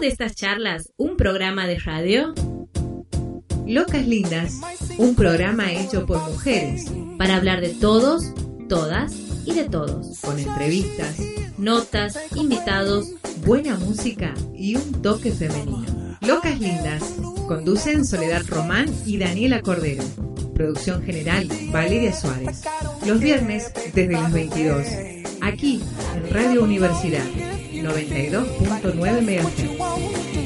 de estas charlas un programa de radio? Locas Lindas, un programa hecho por mujeres para hablar de todos, todas y de todos. Con entrevistas, notas, invitados, buena música y un toque femenino. Locas Lindas, conducen Soledad Román y Daniela Cordero. Producción general, Valeria Suárez. Los viernes desde las 22. Aquí, en Radio Universidad, 92.9 MHz.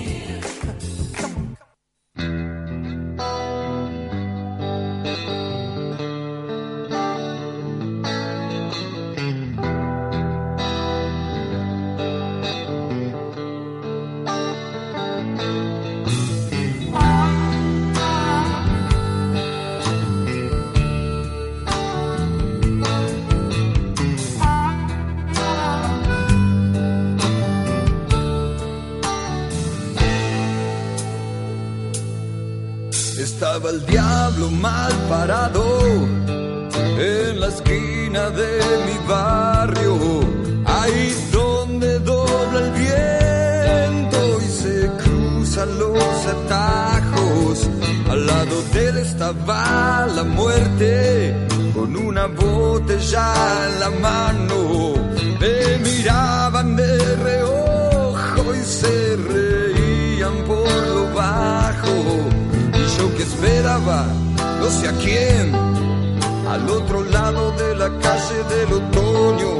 De mi barrio, ahí donde dobla el viento y se cruzan los atajos. Al lado de él estaba la muerte con una botella en la mano. Me miraban de reojo y se reían por lo bajo que esperaba, no sé a quién, al otro lado de la calle del otoño,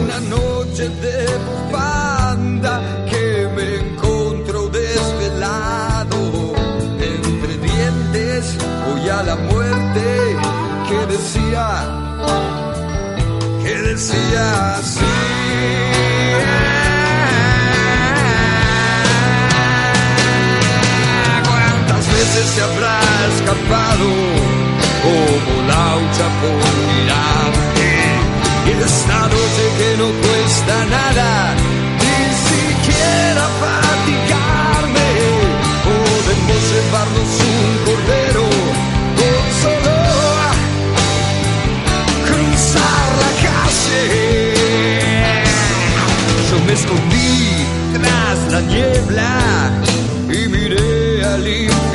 una noche de bufanda que me encontró desvelado, entre dientes, voy a la muerte, que decía, que decía así. se habrá escapado laucha por mirarte. Y esta noche que no cuesta nada, ni siquiera fatigarme, podemos llevarnos un cordero con solo cruzar la calle. Yo me escondí tras la niebla y miré al ese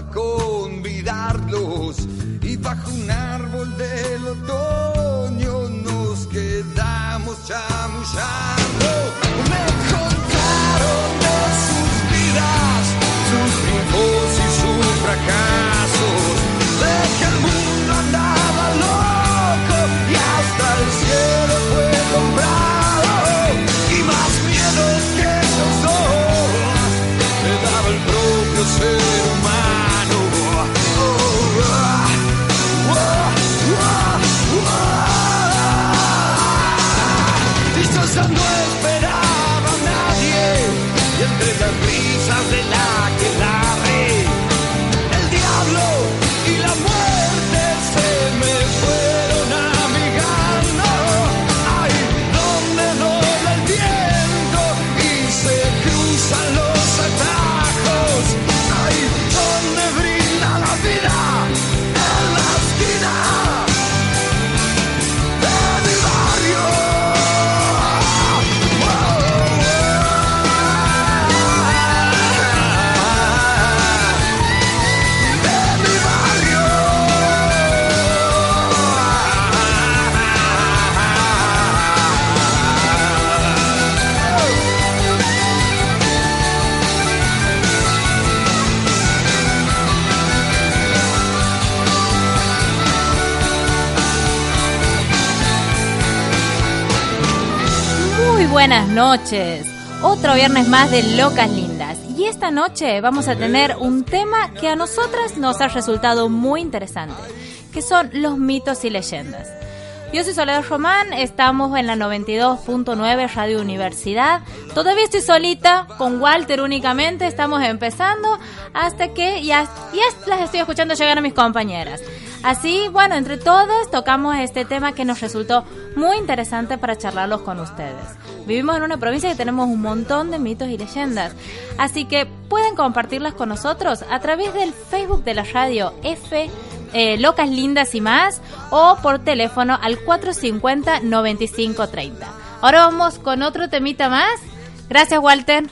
no esperaba noches. Otro viernes más de Locas Lindas. Y esta noche vamos a tener un tema que a nosotras nos ha resultado muy interesante, que son los mitos y leyendas. Yo soy Soledad Román, estamos en la 92.9 Radio Universidad. Todavía estoy solita, con Walter únicamente, estamos empezando hasta que ya, ya las estoy escuchando llegar a mis compañeras. Así, bueno, entre todos tocamos este tema que nos resultó muy interesante para charlarlos con ustedes. Vivimos en una provincia que tenemos un montón de mitos y leyendas, así que pueden compartirlas con nosotros a través del Facebook de la radio F eh, Locas Lindas y más o por teléfono al 450-9530. Ahora vamos con otro temita más. Gracias, Walter.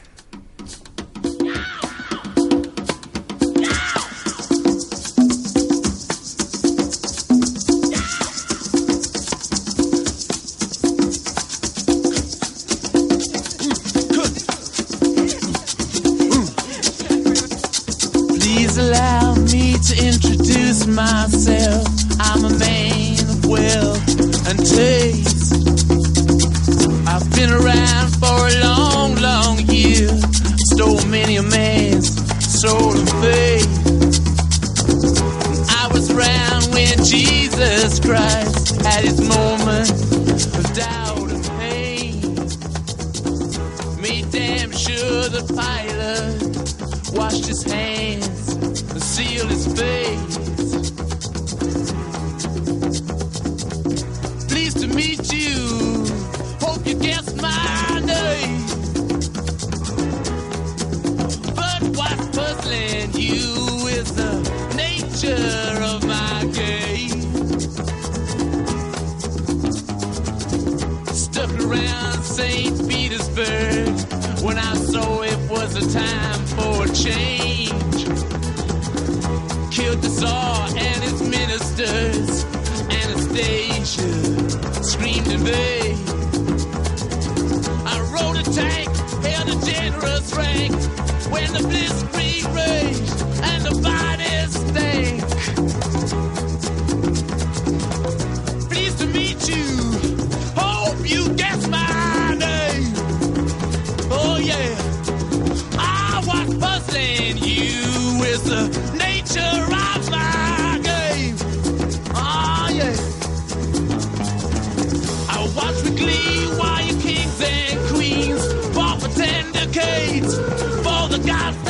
Me to introduce myself. I'm a man of wealth and taste. I've been around for a long, long year. Stole many a man's soul and faith. I was around when Jesus Christ had his moment of doubt and pain. Made damn sure the pilot washed his hands sealed his face. Pleased to meet you. Hope you guessed my name. But what's puzzling you is the nature of my game. Stuck around St. Petersburg when I saw it was a time for a change. Killed the Tsar and his ministers. Anastasia screamed in vain. I rode a tank, held a generous rank when the blitzkrieg God.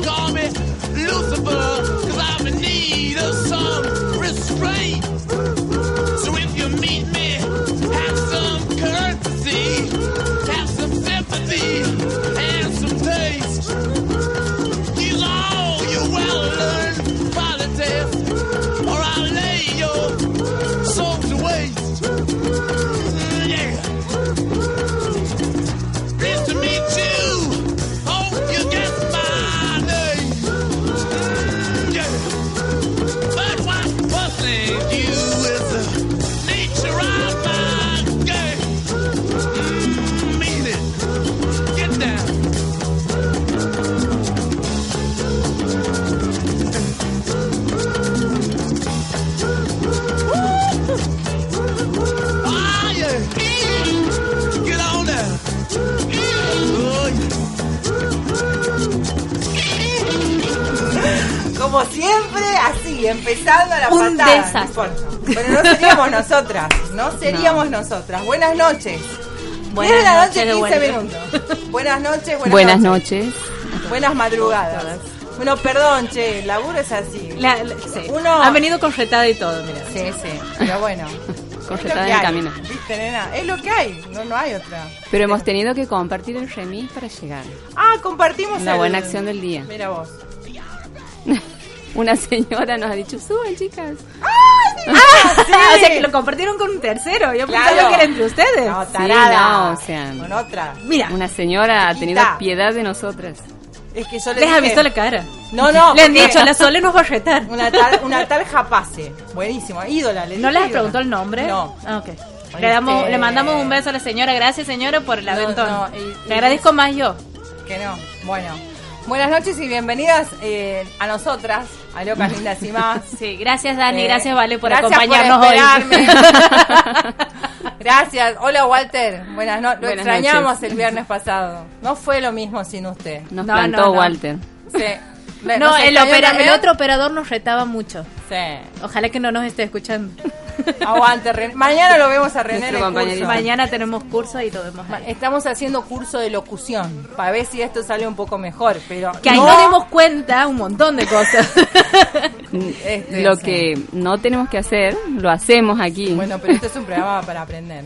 It's. Así, empezando la Un patada. desastre. no. Pero no seríamos nosotras, no seríamos nosotras. Buenas noches. Buenas 10 de la noche, noches de 15 vuelta. minutos. Buenas noches, buenas, Buenas noches. noches. Buenas madrugadas. Bueno, perdón, che, el laburo es así. La- la- sí. Uno- Han venido con retada y todo, mira. Sí, sí, pero bueno. Con es lo retada que en camino. ¿Viste, nena? Es lo que hay, no, no hay otra. Pero hemos tenido que compartir el remis para llegar. Ah, compartimos La el- buena acción del día. Mira vos. Una señora nos ha dicho, suban chicas. Ah, o sea que lo compartieron con un tercero. Yo Claro. pensaba que era entre ustedes. No, Sí, tarada. no, o sea, Con otra. Mira, Una señora ha tenido piedad de nosotras. Es que yo le les ha dije- visto la cara. No, no. Le han dicho, la Sole nos va a retar. Una tal, una tal Japase. Buenísimo. Ídola. Le ¿No les preguntado el nombre? No. Ah, ok. Le, damos, Este- le mandamos un beso a la señora. Gracias, señora, por el No, aventón. no, y- Le y- agradezco más yo. Que no. Bueno. Buenas noches y bienvenidas eh, a nosotras, a Locas Lindas y más. Sí, gracias, Dani. Eh, gracias, Vale, por gracias acompañarnos hoy. gracias. Hola, Walter. Buenas noches. Lo Buenas extrañamos noches. el viernes pasado. No fue lo mismo sin usted. Nos No, plantó no, no. Walter. Sí. No, ¿nos el, opera- el otro operador nos retaba mucho. Sí. Ojalá que no nos esté escuchando. Aguante, René. Mañana lo vemos a René en Nuestro el compañerito. curso. Mañana tenemos curso y lo vemos ahí. Estamos haciendo curso de locución para ver si esto sale un poco mejor, pero Que ahí no, nos dimos cuenta un montón de cosas. Este, Lo sí. que no tenemos que hacer, lo hacemos aquí. Bueno, pero esto es un programa para aprender.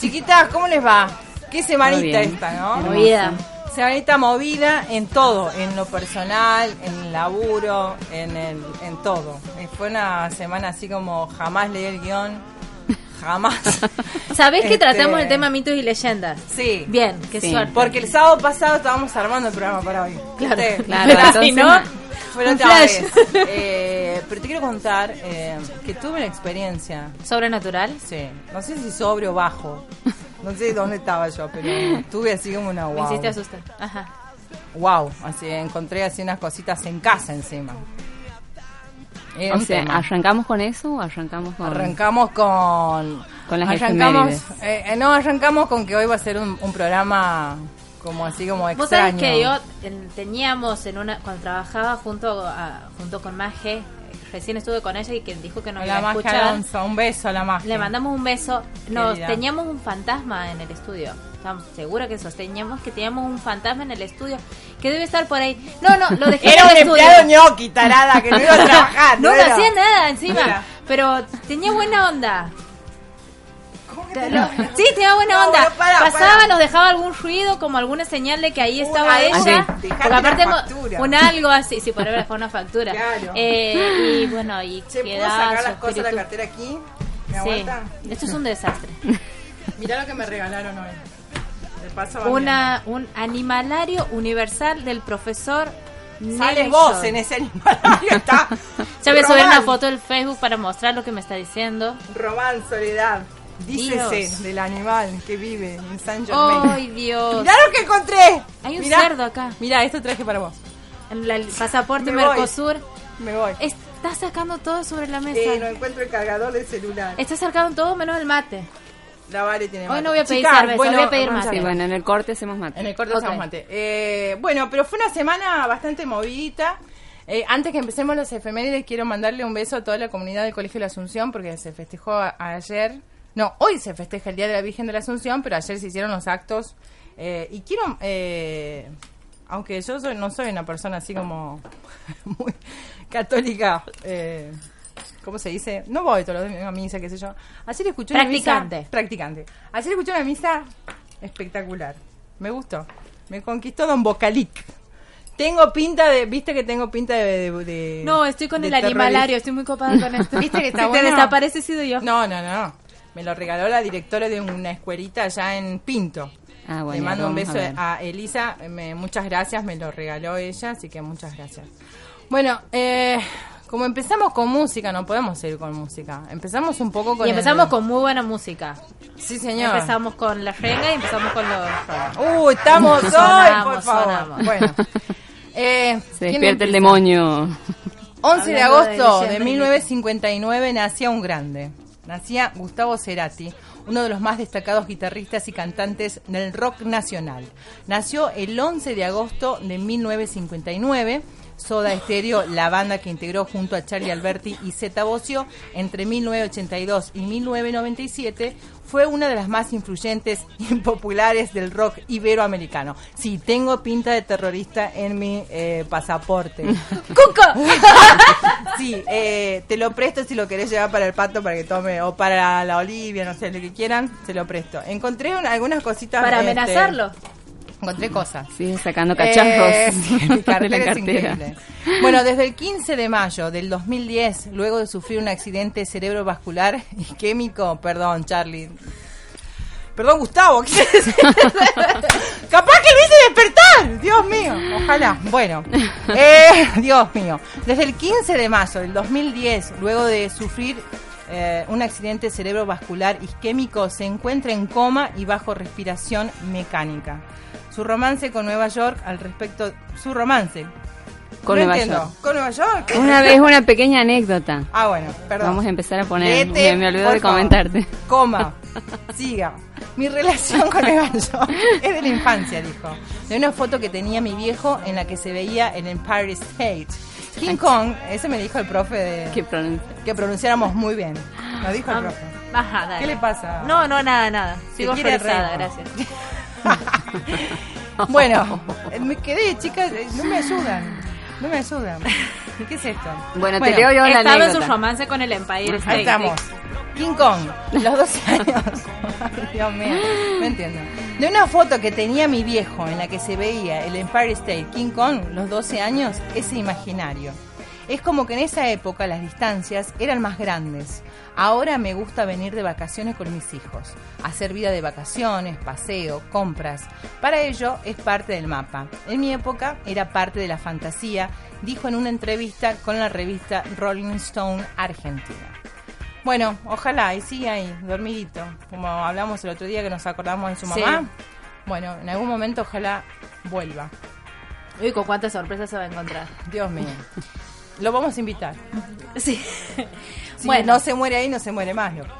Chiquitas, ¿cómo les va? Qué semanita esta, ¿no? Hermoso. Movida. Semanita movida en todo, en lo personal, en el laburo, en, el, en todo. Y fue una semana así como jamás leí el guion, jamás. ¿Sabés que Este- tratamos el tema mitos y leyendas? Sí. Bien, qué Sí. suerte. Porque el sábado pasado estábamos armando el programa para hoy. Claro, ¿Viste? claro, Fue la- entonces- Si no, flash. vez. Eh, pero te quiero contar eh, que tuve una experiencia. ¿Sobrenatural? Sí. No sé si sobre o bajo. No sé dónde estaba yo, pero tuve así como una Me wow. hiciste asustar. Ajá. Wow. Así encontré así unas cositas en casa encima. Era o un sea, tema. ¿arrancamos con eso o arrancamos con...? Arrancamos con. Con las arrancamos, eh, eh, no, arrancamos con que hoy va a ser un, un programa como así como extraño. Vos sabés que yo en- teníamos en una cuando trabajaba junto a- junto con Maje, recién estuve con ella y que dijo que nos iba la a magia escuchar. Alonso, un beso a la magia. Le mandamos un beso. Nos Querida. teníamos un fantasma en el estudio. Estamos seguros que sosteníamos que teníamos un fantasma en el estudio que debe estar por ahí. No, no, lo dejé Era en un el estudio. empleado ñoqui, tarada, que no iba a trabajar. No, no hacía nada encima, Mira. pero tenía buena onda. ¿Cómo que Te- tenía no, buena- sí, tenía buena No, onda. bueno, para, Pasaba, para. nos dejaba algún ruido, como alguna señal de que ahí estaba Una- ella. Sí. Porque aparte una mo- factura. un algo así, sí, por haber dejado una factura. Claro. Eh, y bueno, y Che, ¿puedo quedaba sacar las cosas de la cartera aquí? ¿Me Sí, aguanta? esto es un desastre. Mirá lo que me regalaron hoy. De paso va Una, un animalario universal del profesor. Sales Nelson. vos en ese animalario, está. Ya voy a subir una foto del Facebook para mostrar lo que me está diciendo. Román, Soledad. Dícese Dios. del animal que vive en San Germain. ¡Ay, Dios! Mirá lo que encontré. Hay un Mirá. cerdo acá. Mirá, esto traje para vos. El pasaporte Me voy. Mercosur. Me voy. Está sacando todo sobre la mesa. Eh, no encuentro el cargador del celular. Está sacando todo menos el mate. La Vale tiene Hoy mate. no voy a pedir cerveza, bueno, voy a pedir mate. Sí, bueno, en el corte hacemos mate. En el corte hacemos mate. Eh, bueno, pero fue una semana bastante movidita. Eh, antes que empecemos los efemérides, quiero mandarle un beso a toda la comunidad del Colegio de la Asunción porque se festejó a- ayer. No, hoy se festeja el Día de la Virgen de la Asunción, pero ayer se hicieron los actos. Eh, y quiero, eh, aunque yo soy- no soy una persona así como muy católica, eh, ¿cómo se dice? No voy todos los días a misa, qué sé yo. Ayer escuché una misa... Practicante. Practicante. Ayer escuché una misa espectacular. Me gustó. Me conquistó Don Bocalic. Tengo pinta de, viste que tengo pinta de, de- de- No, estoy con el terrorista. animalario, estoy muy copada con esto. ¿Viste que está bueno? sido yo. No, no, no. Me lo regaló la directora de una escuelita allá en Pinto. Ah, bueno, Le mando un a beso a, Elisa. Me- muchas gracias, me lo regaló ella, así que muchas gracias. Bueno, eh, como empezamos con música, no podemos ir con música. Empezamos un poco con. Y empezamos el- con muy buena música. Sí, señor. Empezamos con la renga y empezamos con los... Uh, estamos hoy, Sonamos, por favor. sonamos. Bueno. Eh, Se ¿quién despierta el demonio. 11 de Hablando de agosto de, y 1959 nacía un grande. Nacía Gustavo Cerati, uno de los más destacados guitarristas y cantantes del rock nacional. Nació el 11 de agosto de 1959. Soda Stereo, la banda que integró junto a Charlie Alberti y Zeta Bosio entre 1982 y 1997, fue una de las más influyentes y populares del rock iberoamericano. Sí, tengo pinta de terrorista en mi eh, pasaporte. ¡Cuco! Sí, eh, te lo presto si lo querés llevar para el pato para que tome, o para la Olivia, no sé, lo que quieran, se lo presto. Encontré un- algunas cositas. Para este, amenazarlo. Encontré cosas. Sigue sacando cacharros Eh, sí, mi de la cartera es cartera. increíble. Bueno, desde el 15 de mayo del 2010, luego de sufrir un accidente cerebrovascular isquémico, perdón, Charlie. Perdón, Gustavo. Capaz que lo hice despertar. Dios mío. Ojalá. Bueno. eh, Dios mío. Desde el 15 de mayo del 2010, luego de sufrir eh, un accidente cerebrovascular isquémico, se encuentra en coma y bajo respiración mecánica. Su romance con Nueva York al respecto... Su romance. Con No Nueva entiendo. York. ¿Con Nueva York? Una vez una pequeña anécdota. Ah, bueno, perdón. Vamos a empezar a poner. Léete, me, me olvidó de favor. comentarte. Coma. Siga. Mi relación con Nueva York es de la infancia, dijo. De una foto que tenía mi viejo en la que se veía el Empire State. King Kong, ese me dijo el profe de ¿Qué pronuncia? que pronunciáramos muy bien. Lo dijo el Ah, profe. Ajá, dale. ¿Qué le pasa? No, no, nada, nada. Sigo gracias. Bueno, me quedé, chicas, eh, no me ayudan. No me ayudan. ¿Qué es esto? Bueno, te leo yo la Estaba en su anécdota. romance con el Empire State. Ahí estamos. King Kong, los 12 años. Ay, Dios mío, no entiendo. De una foto que tenía mi viejo en la que se veía el Empire State King Kong, los 12 años, ese imaginario. Es como que en esa época las distancias eran más grandes. Ahora me gusta venir de vacaciones con mis hijos, hacer vida de vacaciones, paseo, compras. Para ello es parte del mapa. En mi época era parte de la fantasía, dijo en una entrevista con la revista Rolling Stone Argentina. Bueno, ojalá, y sigue ahí, dormidito. Como hablamos el otro día que nos acordamos de su Sí. mamá. Bueno, en algún momento ojalá vuelva. Uy, con cuántas sorpresas se va a encontrar. Dios mío. Lo vamos a invitar. Sí. Si bueno, no se muere ahí, no se muere más. loco.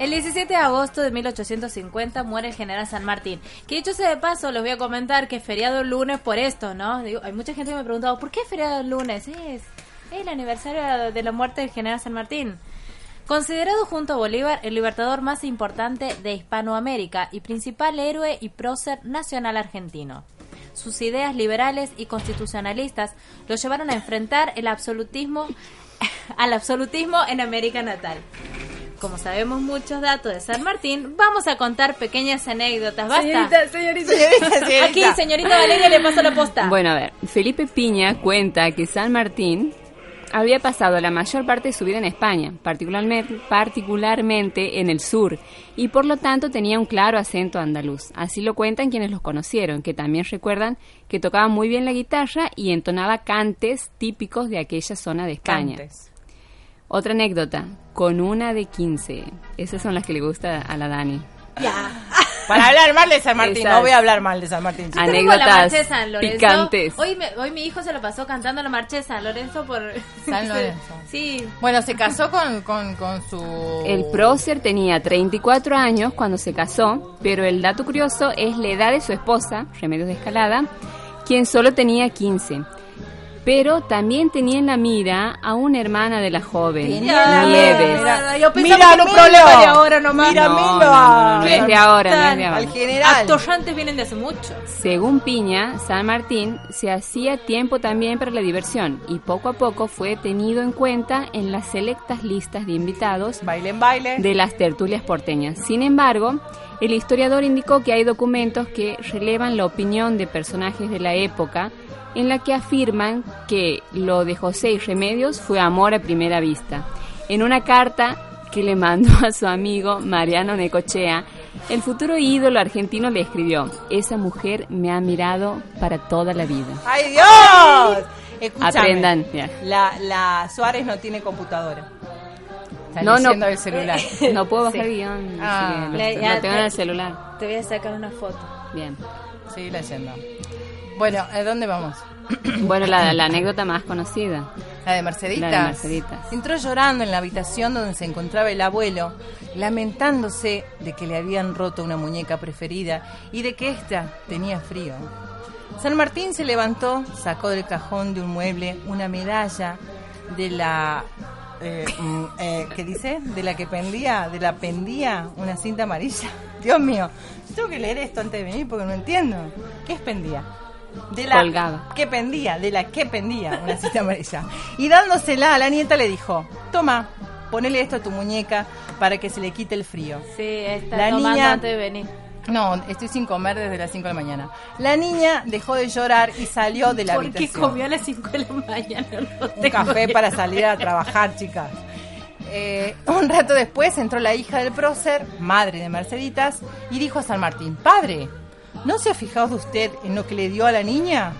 el 17 de agosto de 1850 muere el general San Martín. Que dicho sea de paso, les voy a comentar que es feriado el lunes por esto, ¿no? Digo, hay mucha gente que me ha preguntado, ¿por qué es feriado el lunes? Es, es el aniversario de la muerte del general San Martín. Considerado junto a Bolívar el libertador más importante de Hispanoamérica y principal héroe y prócer nacional argentino. Sus ideas liberales y constitucionalistas lo llevaron a enfrentar el absolutismo al absolutismo en América natal. Como sabemos muchos datos de San Martín, vamos a contar pequeñas anécdotas. Basta. Señorita, señorita. Aquí, señorita Valeria, le paso la posta. Bueno, a ver, Felipe Piña cuenta que San Martín había pasado la mayor parte de su vida en España, particularmente, particularmente en el sur, y por lo tanto tenía un claro acento andaluz. Así lo cuentan quienes los conocieron, que también recuerdan que tocaba muy bien la guitarra y entonaba cantes típicos de aquella zona de España. Cantes. Otra anécdota, con una de 15. Esas son las que le gusta a la Dani. Para hablar mal de San Martín, Exacto. no voy a hablar mal de San Martín. la Anécdotas marcha de San Lorenzo. picantes. Hoy, me- hoy mi hijo se lo pasó cantando la marcha de San Lorenzo por... San Lorenzo. Sí. Bueno, se casó con, con, con su... El prócer tenía 34 años cuando se casó, pero el dato curioso es la edad de su esposa, Remedios de Escalada, quien solo tenía 15. Pero también tenía en la mira a una hermana de la joven, Tenía- Nieves. Mira, yo que Milo. problema de ahora nomás. Mira, No, no, no, a- no es de ahora, no es de ahora. Al general. Actos antes vienen de hace mucho. Según Piña, San Martín se hacía tiempo también para la diversión y poco a poco fue tenido en cuenta en las selectas listas de invitados Baile en baile. de las tertulias porteñas. Sin embargo, el historiador indicó que hay documentos que relevan la opinión de personajes de la época en la que afirman que lo de José y Remedios fue amor a primera vista. En una carta que le mandó a su amigo Mariano Necochea, el futuro ídolo argentino le escribió, esa mujer me ha mirado para toda la vida. ¡Ay, Dios! Escúchame. Aprendan. La, la Suárez no tiene computadora. Está No, no. el celular. No puedo bajar Sí. guion, Ah. Le- lo, ya tengo te- en el celular. Te voy a sacar una foto. Bien. Sigue leyendo. Bueno, ¿a dónde vamos? Bueno, la, la anécdota más conocida. La de Merceditas. La de Merceditas. Entró llorando en la habitación donde se encontraba el abuelo, lamentándose de que le habían roto una muñeca preferida y de que ésta tenía frío. San Martín se levantó, sacó del cajón de un mueble una medalla de la... Eh, mm, eh, ¿Qué dice? De la que pendía, de la pendía una cinta amarilla. Dios mío, tengo que leer esto antes de venir porque no entiendo. ¿Qué es pendía? De la que pendía, de la que pendía una cinta amarilla. Y dándosela a la nieta le dijo, toma, ponele esto a tu muñeca para que se le quite el frío. Sí, está La niña- antes de venir. No, estoy sin comer desde las 5 de la mañana. La niña dejó de llorar y salió de la ¿Por qué habitación. comió a las 5 de la mañana? No Un café para salir a trabajar, chicas. Eh, un rato después entró la hija del prócer, madre de Merceditas, y dijo a San Martín, Padre, ¿no se ha fijado usted en lo que le dio a la niña?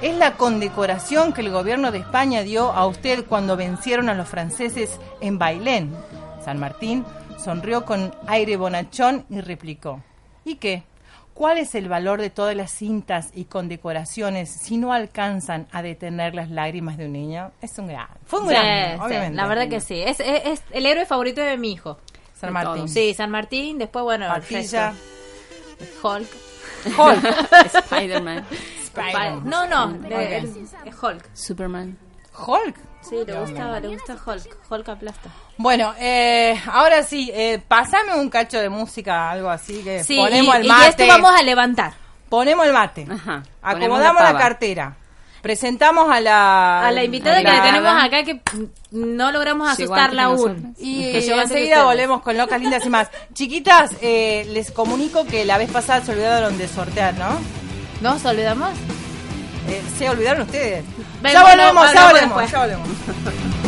Es la condecoración que el gobierno de España dio a usted cuando vencieron a los franceses en Bailén. San Martín sonrió con aire bonachón y replicó, ¿y qué? ¿Cuál es el valor de todas las cintas y condecoraciones si no alcanzan a detener las lágrimas de un niño? Es un gran. Fue un Sí, gran, sí, obviamente. la verdad que sí. Es, es- es el héroe favorito de mi hijo. San Martín. Sí, San Martín. Después, bueno, el Patilla. resto. Hulk. Hulk. Spider-Man. No, no, de- Hulk. Superman. Hulk. Sí, le gusta, le gusta Hulk. Hulk aplasta. Bueno, eh, ahora sí, eh, pasame un cacho de música, algo así que Sí, ponemos y, el y mate. esto vamos a levantar. Ponemos el mate. Ajá, ponemos Acomodamos la cartera. Presentamos a la A la invitada que la- tenemos acá que no logramos asustarla aún. Y Que enseguida volvemos con locas lindas y más. Chiquitas, eh, les comunico que la vez pasada se olvidaron de sortear, ¿no? ¿Nos olvidamos? Eh, se olvidaron ustedes. Ven, ya bueno, volvemos, ya hablamos volvemos, después. ya volvemos.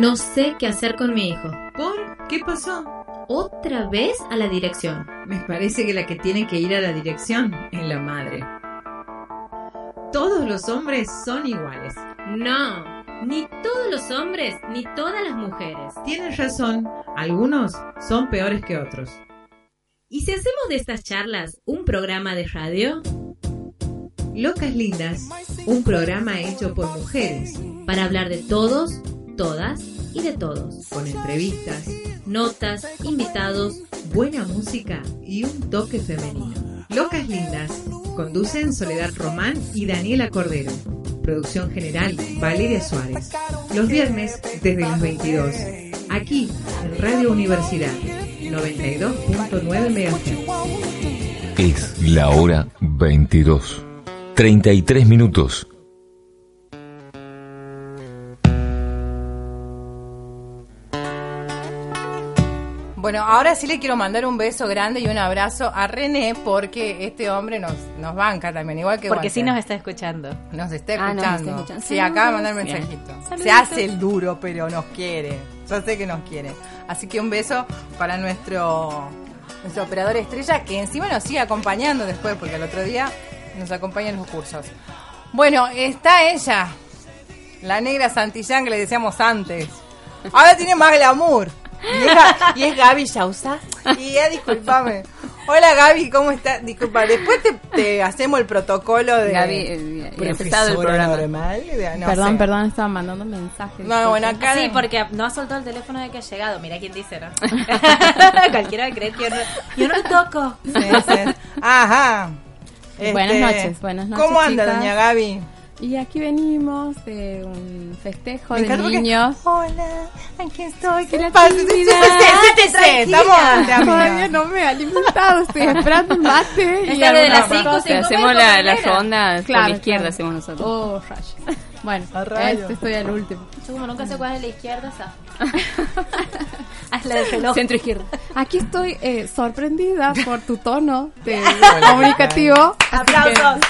No sé qué hacer con mi hijo. ¿Por? ¿Qué pasó? Otra vez a la dirección. Me parece que la que tiene que ir a la dirección es la madre. Todos los hombres son iguales. No, ni todos los hombres ni todas las mujeres. Tienes razón, algunos son peores que otros. ¿Y si hacemos de estas charlas un programa de radio? Locas Lindas, un programa hecho por mujeres, Para hablar de todos, todas y de todos. con entrevistas, Notas, invitados, buena música y un toque femenino. Locas Lindas, conducen Soledad Román y Daniela Cordero. Producción general, Valeria Suárez. Los viernes desde las 22. Aquí, en Radio Universidad, 92.9 MHz. Es la hora 22. 33 minutos. Bueno, ahora sí le quiero mandar un beso grande y un abrazo a René porque este hombre nos, nos banca también, igual que Porque Walter. sí nos está escuchando. Nos está Ah, nos escuchando. está escuchando. Sí, acaba de mandar Bien. mensajito. Se hace el duro, pero nos quiere. Yo sé que nos quiere. Así que un beso para nuestro, nuestro operador estrella que encima nos sigue acompañando después, porque el otro día nos acompaña en los cursos. Bueno, está ella, la negra Santillán que le decíamos antes. Ahora tiene más glamour. Y es, Ga- y es Gaby Yausá. Y ya, discúlpame. Hola Gaby, ¿cómo estás? Disculpa, después te, te hacemos el protocolo de Gaby, eh, el programa. normal. de- no perdón, sé. perdón, estaba mandando mensajes. No, bueno, acá Sí, porque no ha soltado el teléfono de que ha llegado. Mira quién dice, ¿no? Cualquiera creer que yo no, yo no toco. Sí, sí. Ajá. Buenas Este, noches, buenas noches, ¿Cómo anda, chicas? doña Gaby? Y aquí venimos de un festejo Me de niños. Hola, aquí estoy. ¿Qué pasa? Sí, sí, tímida. sí, sí, sí, sí, Estamos Todavía no me he alimentado, estoy esperando un mate. y Esta de las cinco, cosa. cinco. hacemos comer la, con la bandera. ronda por Claro, la izquierda, claro. hacemos nosotros. Oh, rayos. Bueno, A rayos. este estoy al último. Yo como nunca sé cuál es la izquierda, esa. Haz la del reloj. Centro izquierda. Aquí estoy eh, sorprendida por tu tono de comunicativo. Aplausos.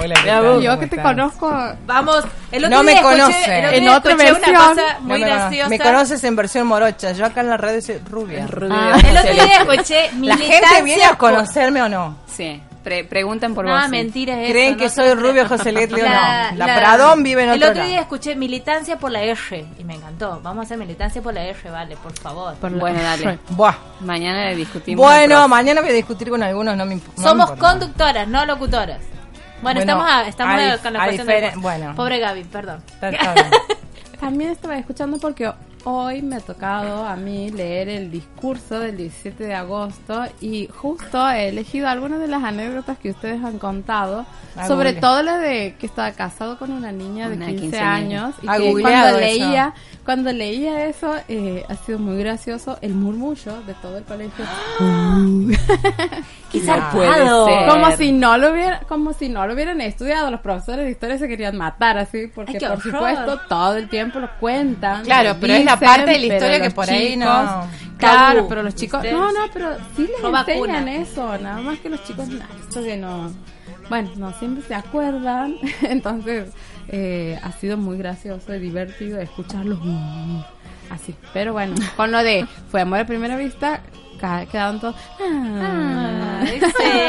Hola, ¿qué tal? Yo ¿Cómo que te estás? conozco Vamos, el otro No me escuché- conoce. el otro En día otra escuché versión. una cosa No muy graciosa. me conoces en versión morocha. Yo acá en la radio soy rubia. Ah. El otro día escuché ¿La gente militancia viene a por- conocerme o no? Sí, pre- preguntan por No, vos. sí. mentira es ¿Creen eso, que no soy se rubio trata. José Letlio? no. La Pradón vive en El otro otro día lado. escuché militancia por la R y me encantó. Vamos a hacer militancia por la R, vale, por favor. Bueno, dale. Buah. Mañana le discutimos. Bueno, profe. mañana voy a discutir con algunos, no me imp- no me Somos importa. conductoras, no locutoras. Bueno, Bueno, estamos, a- estamos a a- dif- con la cuestión de... bueno. Pobre Gaby, perdón. También estaba escuchando porque hoy me ha tocado a mí leer el discurso del 17 de agosto y justo he elegido algunas de las anécdotas que ustedes han contado, Ah, sobre google. todo la de que estaba casado con una niña de Una 15 quinceañera. años y que cuando eso. leía, cuando leía eso eh, ha sido muy gracioso el murmullo de todo el colegio. ¡Qué zarpado! puede ser. Como si no lo hubiera, como si no lo hubieran estudiado, los profesores de historia se querían matar así, porque Ay, por horror. supuesto todo el tiempo lo cuentan. Claro, lo pero es la parte de la historia que por ahí no- Claro, pero los chicos, no, no, pero sí les No enseñan vacuna. eso, nada más que los chicos, esto que no, bueno, no siempre se acuerdan, entonces eh, ha sido muy gracioso y divertido escucharlos así, pero bueno, con lo de fue amor a primera vista, quedaron todos, Ah, ah.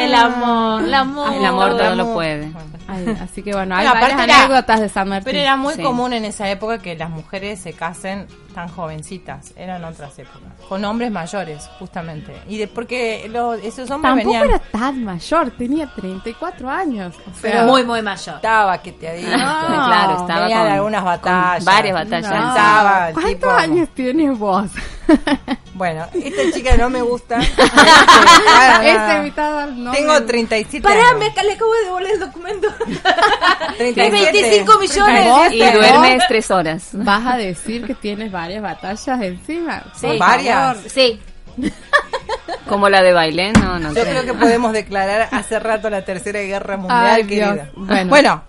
el amor, el amor. El amor todo lo Amor. puede. Ay, así que bueno, hay Bueno, varias aparte era- anécdotas de San Martín. Pero era muy Sí. común en esa época que las mujeres se casen tan jovencitas. Eran otras épocas. Con hombres mayores, justamente. Y de, porque lo- esos hombres Tampoco venían... era tan mayor, tenía 34 años. O sea, Pero- Muy, muy mayor. Estaba, que te digo. No. claro, estaba Venía con, de algunas con batallas. varias batallas. no. estaba ¿Cuántos tipo- años tienes vos? Bueno, esta chica no me gusta. Este, Esta invitada no Tengo me- 37 Pará, años. me, le acabo de devolver el documento. 37. 25 millones. Y duermes tres horas. Vas a decir que tienes varias batallas encima. Sí. Varias. favor. Sí. Como la de Bailén, no, no Yo creo que podemos declarar hace rato la tercera guerra mundial, Ay, querida. Bueno. bueno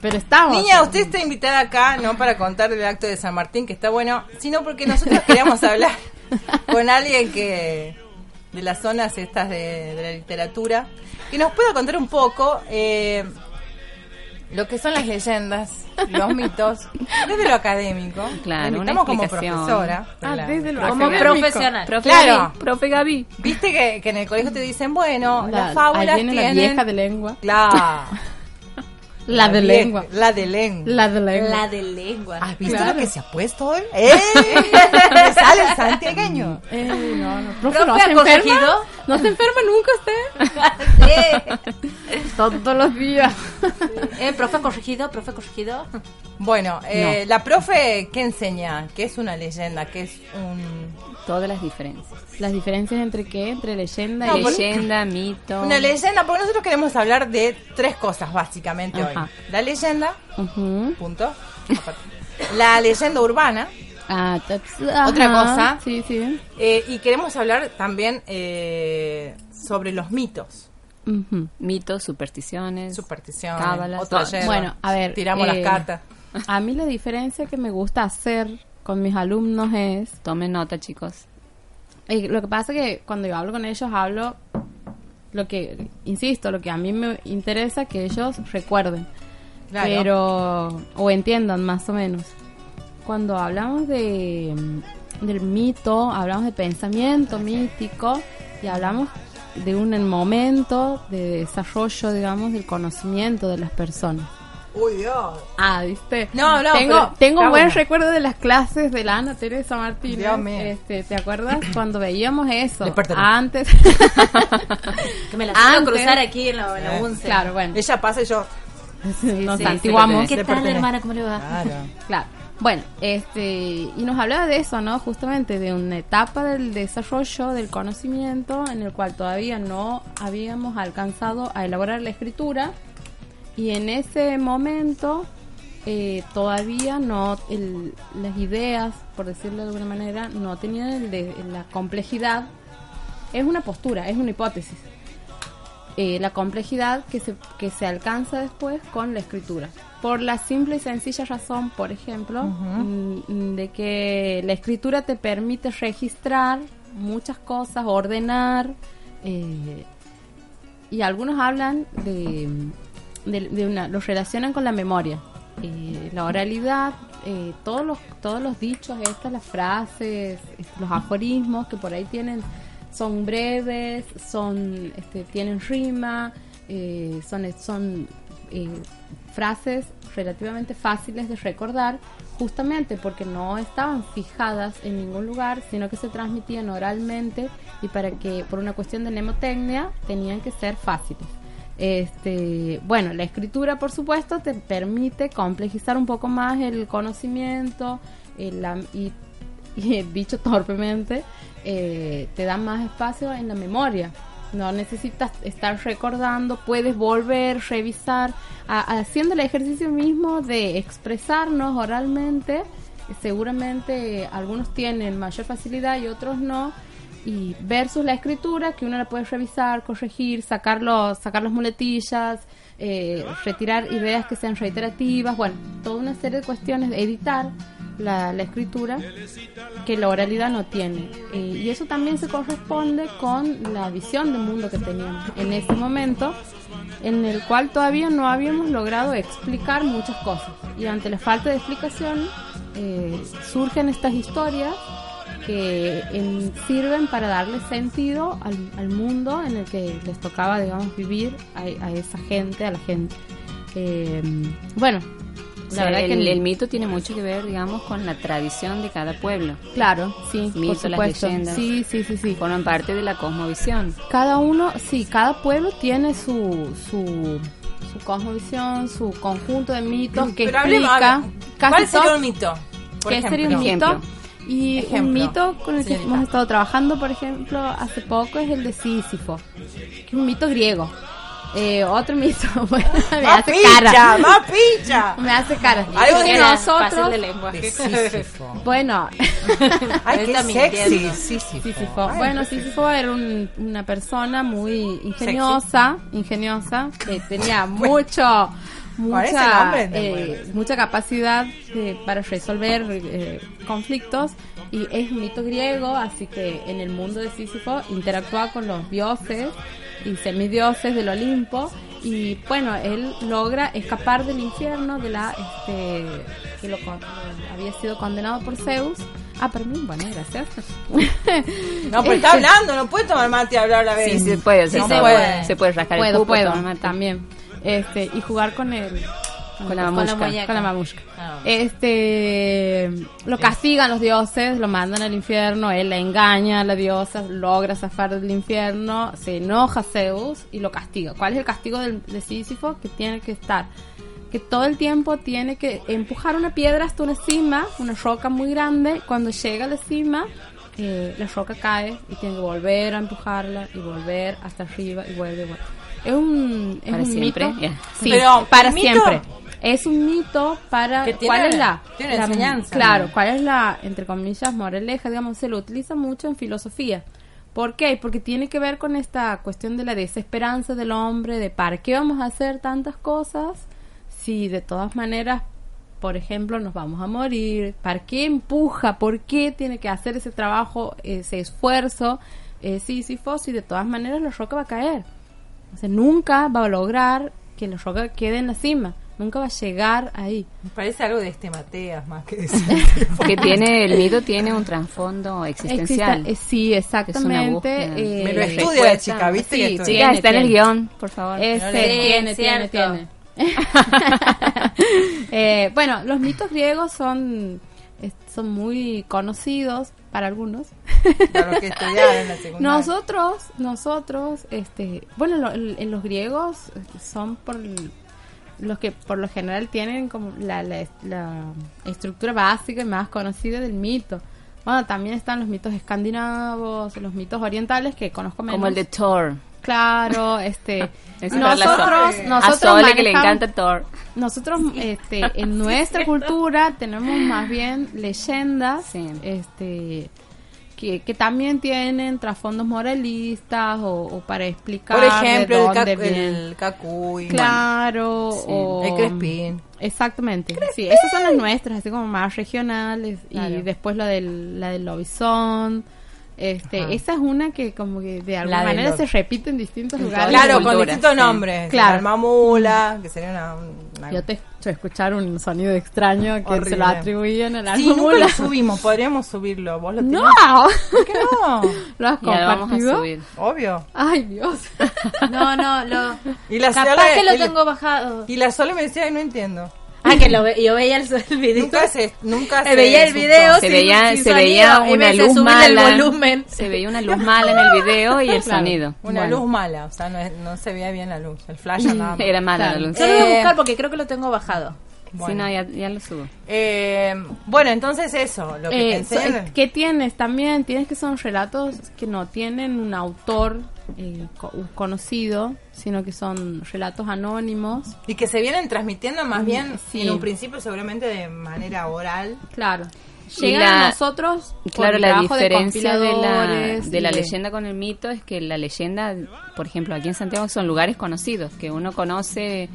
Pero estamos. Niña, usted está invitada acá, no para contar del acto de San Martín, que está bueno, sino porque nosotros queríamos hablar con alguien que de las zonas estas de, de la literatura, que nos pueda contar un poco. eh, lo que son las leyendas, los mitos, desde lo académico. Claro, La una como profesora. Ah, desde lo Como académico. profesional. Profe Claro. Gaby, profe Gaby. Viste que, que en el colegio te dicen, bueno, La- las fábulas ahí viene tienen... la vieja de lengua. La, La de lengua. La de lengua. La de lengua. La de lengua. ¿Has visto Claro. lo que se ha puesto hoy? ¡Eh! Me sale el santiagueño. Ey, no, no. Profe, Profe, ¿no se ¿ha enferma? ¿No se enferma nunca usted? Todos los días. Eh, profe corregido, profe corregido. Bueno, eh, la profe, ¿qué enseña? ¿Qué es una leyenda? ¿Qué es un...? Todas las diferencias. ¿Las diferencias entre qué? Entre leyenda No, y... Leyenda, mito. Una leyenda, porque nosotros queremos hablar de tres cosas básicamente Ajá. hoy. La leyenda, punto. La leyenda urbana. Ah, Otra cosa. Sí, sí. eh, y queremos hablar también eh, sobre los mitos. Mitos, supersticiones. Superstición. Cábalas. Otra. Bueno, a ver, Tiramos eh, las cartas. A mí la diferencia que me gusta hacer con mis alumnos es... Tomen nota, chicos. eh, lo que pasa es que cuando yo hablo con ellos hablo lo que, insisto, lo que a mí me interesa que ellos recuerden. Claro. Pero, o entiendan más o menos. Cuando hablamos de, mm, del mito, hablamos de pensamiento mítico y hablamos de un momento de desarrollo, digamos, del conocimiento de las personas. Uy, Dios. Ah, ¿viste? No, no, Tengo, pero tengo un buen bueno. recuerdo de las clases de la Ana Teresa Martínez. Dios mío. Este, ¿Te acuerdas? Cuando veíamos eso. Antes. Que me la Antes. cruzar aquí en la, en la UNCE. claro, bueno. Ella pasa y yo... nos sí, santiguamos. ¿Qué tal, pertenece. hermana? ¿Cómo le va? Claro. Claro. Bueno, este, y nos hablaba de eso, ¿no? Justamente de una etapa del desarrollo del conocimiento en el cual todavía no habíamos alcanzado a elaborar la escritura y en ese momento eh, todavía no, el- las ideas, por decirlo de alguna manera, no tenían el de- la complejidad. Es una postura, es una hipótesis. Eh, la complejidad que se, que se alcanza después con la escritura. Por la simple y sencilla razón, por ejemplo, mm, de que la escritura te permite registrar muchas cosas, ordenar, eh, y algunos hablan de, de, de una, los relacionan con la memoria. Eh, la oralidad, eh, todos los todos los dichos, estas, las frases, este, los aforismos que por ahí tienen, son breves, son este, tienen rima, eh, son, son eh, frases relativamente fáciles de recordar, justamente porque no estaban fijadas en ningún lugar, sino que se transmitían oralmente y para que, por una cuestión de mnemotecnia, tenían que ser fáciles. Este, bueno, la escritura, por supuesto, te permite complejizar un poco más el conocimiento la- y, y, dicho torpemente, eh, te da más espacio en la memoria. No necesitas estar recordando, puedes volver, revisar, haciendo el ejercicio mismo de expresarnos oralmente. Seguramente algunos tienen mayor facilidad y otros no. Y versus la escritura, que uno la puede revisar, corregir, sacar, los, sacar las muletillas, eh, retirar ideas que sean reiterativas, bueno, toda una serie de cuestiones, editar la, escritura que la oralidad no tiene. Eh, y eso también se corresponde con la visión del mundo que teníamos en ese momento, en el cual todavía no habíamos logrado explicar muchas cosas. Y ante la falta de explicación, eh, surgen estas historias que en- sirven para darle sentido al, al mundo en el que les tocaba, digamos, vivir a, a esa gente, a la gente. Eh, bueno, O la sea, verdad el, que el- el mito tiene mucho que ver, digamos, con la tradición de cada pueblo. Claro, sí, Mito, por las supuesto. leyendas. Sí, sí, sí, sí. Forman parte de la cosmovisión. Cada uno, sí, cada pueblo tiene su, su, su cosmovisión, su conjunto de mitos que Pero hablemos, explica casi ¿Cuál sería un mito? Por ¿Qué ejemplo. sería un mito? Y Ejemplo, un mito con el que hemos estado trabajando, por ejemplo, hace poco es el de Sísifo, que es un mito griego. Eh, otro mito, bueno, me ¡Más hace picha! cara. ¡Más picha! Me hace cara. Algo Que nosotros, de lenguaje. De Sísifo. bueno, Ay, qué Está sexy. Sísifo. Sísifo. Ay, Bueno, Sísifo era un- una persona muy ingeniosa, ingeniosa, que tenía mucho, mucha, nombre eh, mucha capacidad de- para resolver eh, conflictos y es un mito griego, así que en el mundo de Sísifo interactúa con los dioses y semidioses del Olimpo y bueno, él logra escapar del infierno de la este que lo, había sido condenado por Zeus. Ah, para mí, bueno, gracias. No, pero está hablando, no puede tomar mate y hablar a la vez. Sí, se puede, Sí, se, se puede. se puede rascar el puedo, cupo, puedo, también. Este, y jugar con el Con la Con la mamusca. con la mamushka. Ah. Este lo castigan los dioses, lo mandan al infierno, él la engaña a la diosa, logra zafar del infierno, se enoja Zeus y lo castiga. ¿Cuál es el castigo del, de Sísifo? Que tiene que estar, que todo el tiempo tiene que empujar una piedra hasta una cima, una roca muy grande. Cuando llega a la cima, eh, la roca cae y tiene que volver a empujarla y volver hasta arriba y vuelve. y vuelve. Es un, es Para un siempre, mito. Sí, Pero, para siempre. Es un mito para Que tiene- cuál es la, tiene la- enseñanza. claro, cuál es la entre comillas moraleja, digamos, se lo utiliza mucho en filosofía. ¿Por qué? Porque tiene que ver con esta cuestión de la desesperanza del hombre, de para qué vamos a hacer tantas cosas si de todas maneras, por ejemplo, nos vamos a morir, ¿para qué empuja? ¿Por qué tiene que hacer ese trabajo, ese esfuerzo eh, Sísifo si de todas maneras la roca va a caer? O sea, nunca va a lograr que la roca quede en la cima. Nunca va a llegar ahí. Me parece algo de este Mateas más que eso. Porque tiene, el mito tiene un trasfondo existencial. Exista- eh, sí, exactamente. búsqueda. eh, Me lo estudia la chica, ¿viste? Sí? Chica, Tiene, está en el tiene. guion, por favor. Este, No tiene, tiene, cierto. tiene. Eh, bueno, los mitos griegos son, es- son muy conocidos para algunos. Para lo que estudiaron en la secundaria. Nosotros, nosotros, este, bueno, lo- en los griegos son por los que por lo general tienen como la, la, la estructura básica y más conocida del mito. Bueno, también están los mitos escandinavos, los mitos orientales que conozco menos. Como el de Thor. Claro, este, la nosotros, nosotros a que le encanta Thor. nosotros este en nuestra cultura tenemos más bien leyendas Sí. este que, que también tienen trasfondos moralistas o, o para explicar Por ejemplo, de el, dónde el cacuy. claro Sí. o El crespín. exactamente sí esas son las nuestras así como más regionales Claro. y después la del la del lobizón este Ajá. esa es una que como que de alguna manera se repite en distintos En lugares Claro, con distintos sí. nombres. Claro. Mamula, que sería una... una- Yo te escucho escuchar un sonido extraño que se lo atribuyen a la Sí, nunca lo subimos, podríamos subirlo. ¿Vos lo tenés? ¡No! ¿Por qué no? ¿Lo has compartido? subir. Obvio. Ay, Dios. No, no, lo... Y la capaz Sole- que lo y tengo bajado. Y la Sole me decía, no entiendo. Ah, que lo ve- yo veía el, el video. Nunca se, nunca Eh, se veía el video Se veía, sin se sonido, veía en una luz mala. el volumen. Se veía una luz mala en el video y el Claro. sonido. Una Bueno. luz mala, o sea, no, no se veía bien la luz. El flash andaba mal. Era mala Claro. la luz. Yo lo voy a Eh, buscar porque creo que lo tengo bajado. Sí, Bueno. no, ya, ya lo subo. Eh, bueno, entonces eso, lo que Eh, pensé... so- eh, ¿Qué tienes también? Tienes que son relatos que no tienen un autor eh, co- conocido, sino que son relatos anónimos. Y que se vienen transmitiendo más bien, sí. en un principio seguramente de manera oral. Claro. Llegan la- a nosotros Claro, la de diferencia de la, de la leyenda con el mito es que la leyenda, por ejemplo, aquí en Santiago son lugares conocidos, que uno conoce,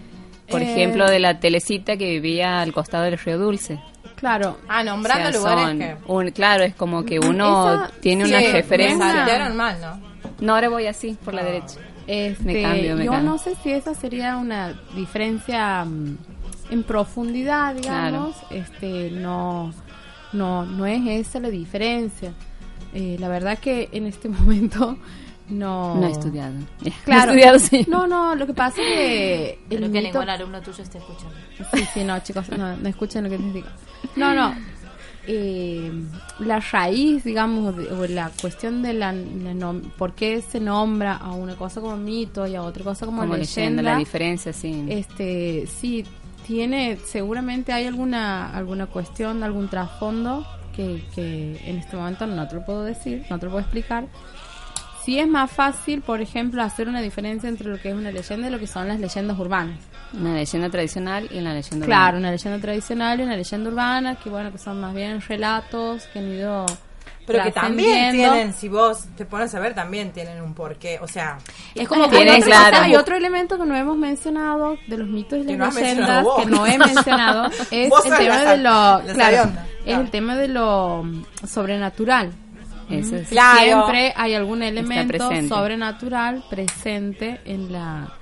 por Eh. ejemplo, de la telecita que vivía al costado del río Dulce. Claro. Ah, nombrando O sea, lugares son que... un- claro, es como que uno Esa- tiene Sí, una me referencia. mal, ¿no? No, ahora voy así, por la derecha. Este, Me cambio, me yo cambio. no sé si esa sería una diferencia mm, en profundidad, digamos. Este, no, no, no es esa la diferencia. Eh, la verdad que en este momento no. No he estudiado. Claro. No he estudiado, sí. No, no, lo que pasa es que el Creo que mito- ningún alumno tuyo está escuchando. Sí, sí, no, chicos, no, no escuchen lo que les digo. No, no. eh, la raíz, digamos, de- o la cuestión de la, la nom- por qué se nombra a una cosa como mito y a otra cosa como, Como leyenda, leyenda, la diferencia, sí. este, sí, tiene, seguramente hay alguna, alguna cuestión, algún trasfondo que, que en este momento no te lo puedo decir, no te lo puedo explicar. Sí es más fácil, por ejemplo, hacer una diferencia entre lo que es una leyenda y lo que son las leyendas urbanas. Una leyenda tradicional y una leyenda Claro, urbana. una leyenda tradicional y una leyenda urbana, que bueno, que son más bien relatos que han ido Pero que también tienen, si vos te pones a ver, también tienen un porqué. O sea, Es como Tiene, hay otro, claro. hay otro elemento que no hemos mencionado de los mitos y Que las no has leyendas que no he mencionado es el tema la de lo claro, es Claro. el tema de lo sobrenatural. Eso es. Claro. Siempre hay algún elemento sobrenatural presente en la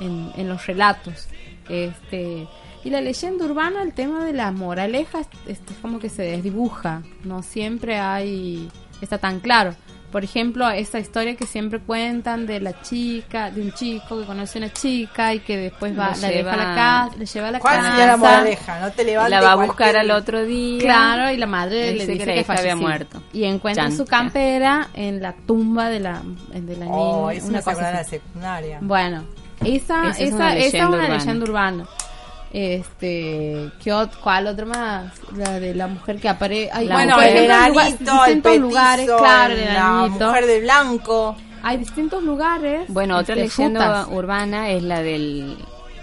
en, en los relatos. Este, y la leyenda urbana, el tema de la moraleja, este, es como que se desdibuja, no siempre hay, está tan claro. Por ejemplo, esa historia que siempre cuentan de la chica, de un chico que conoce a una chica y que después va, la deja a la lleva- casa, le lleva a la ¿Cuál casa. la moraleja? No te levantes. La va a buscar al otro día. Claro, y la madre le dice que que, había muerto. Y encuentra Chan, su ya. campera en la tumba de la, de la Oh, niña. eso una me cosa de la secundaria. Bueno, esa, Esa esa, es una esa es leyenda una urbana. leyenda urbana. Este, ¿qué ¿cuál otra más? La de la mujer que aparece. La bueno, mujer. el enanito, el petizo, lugares, claro, el la enanito. mujer de blanco. Hay distintos lugares. Bueno, otra leyenda urbana es la del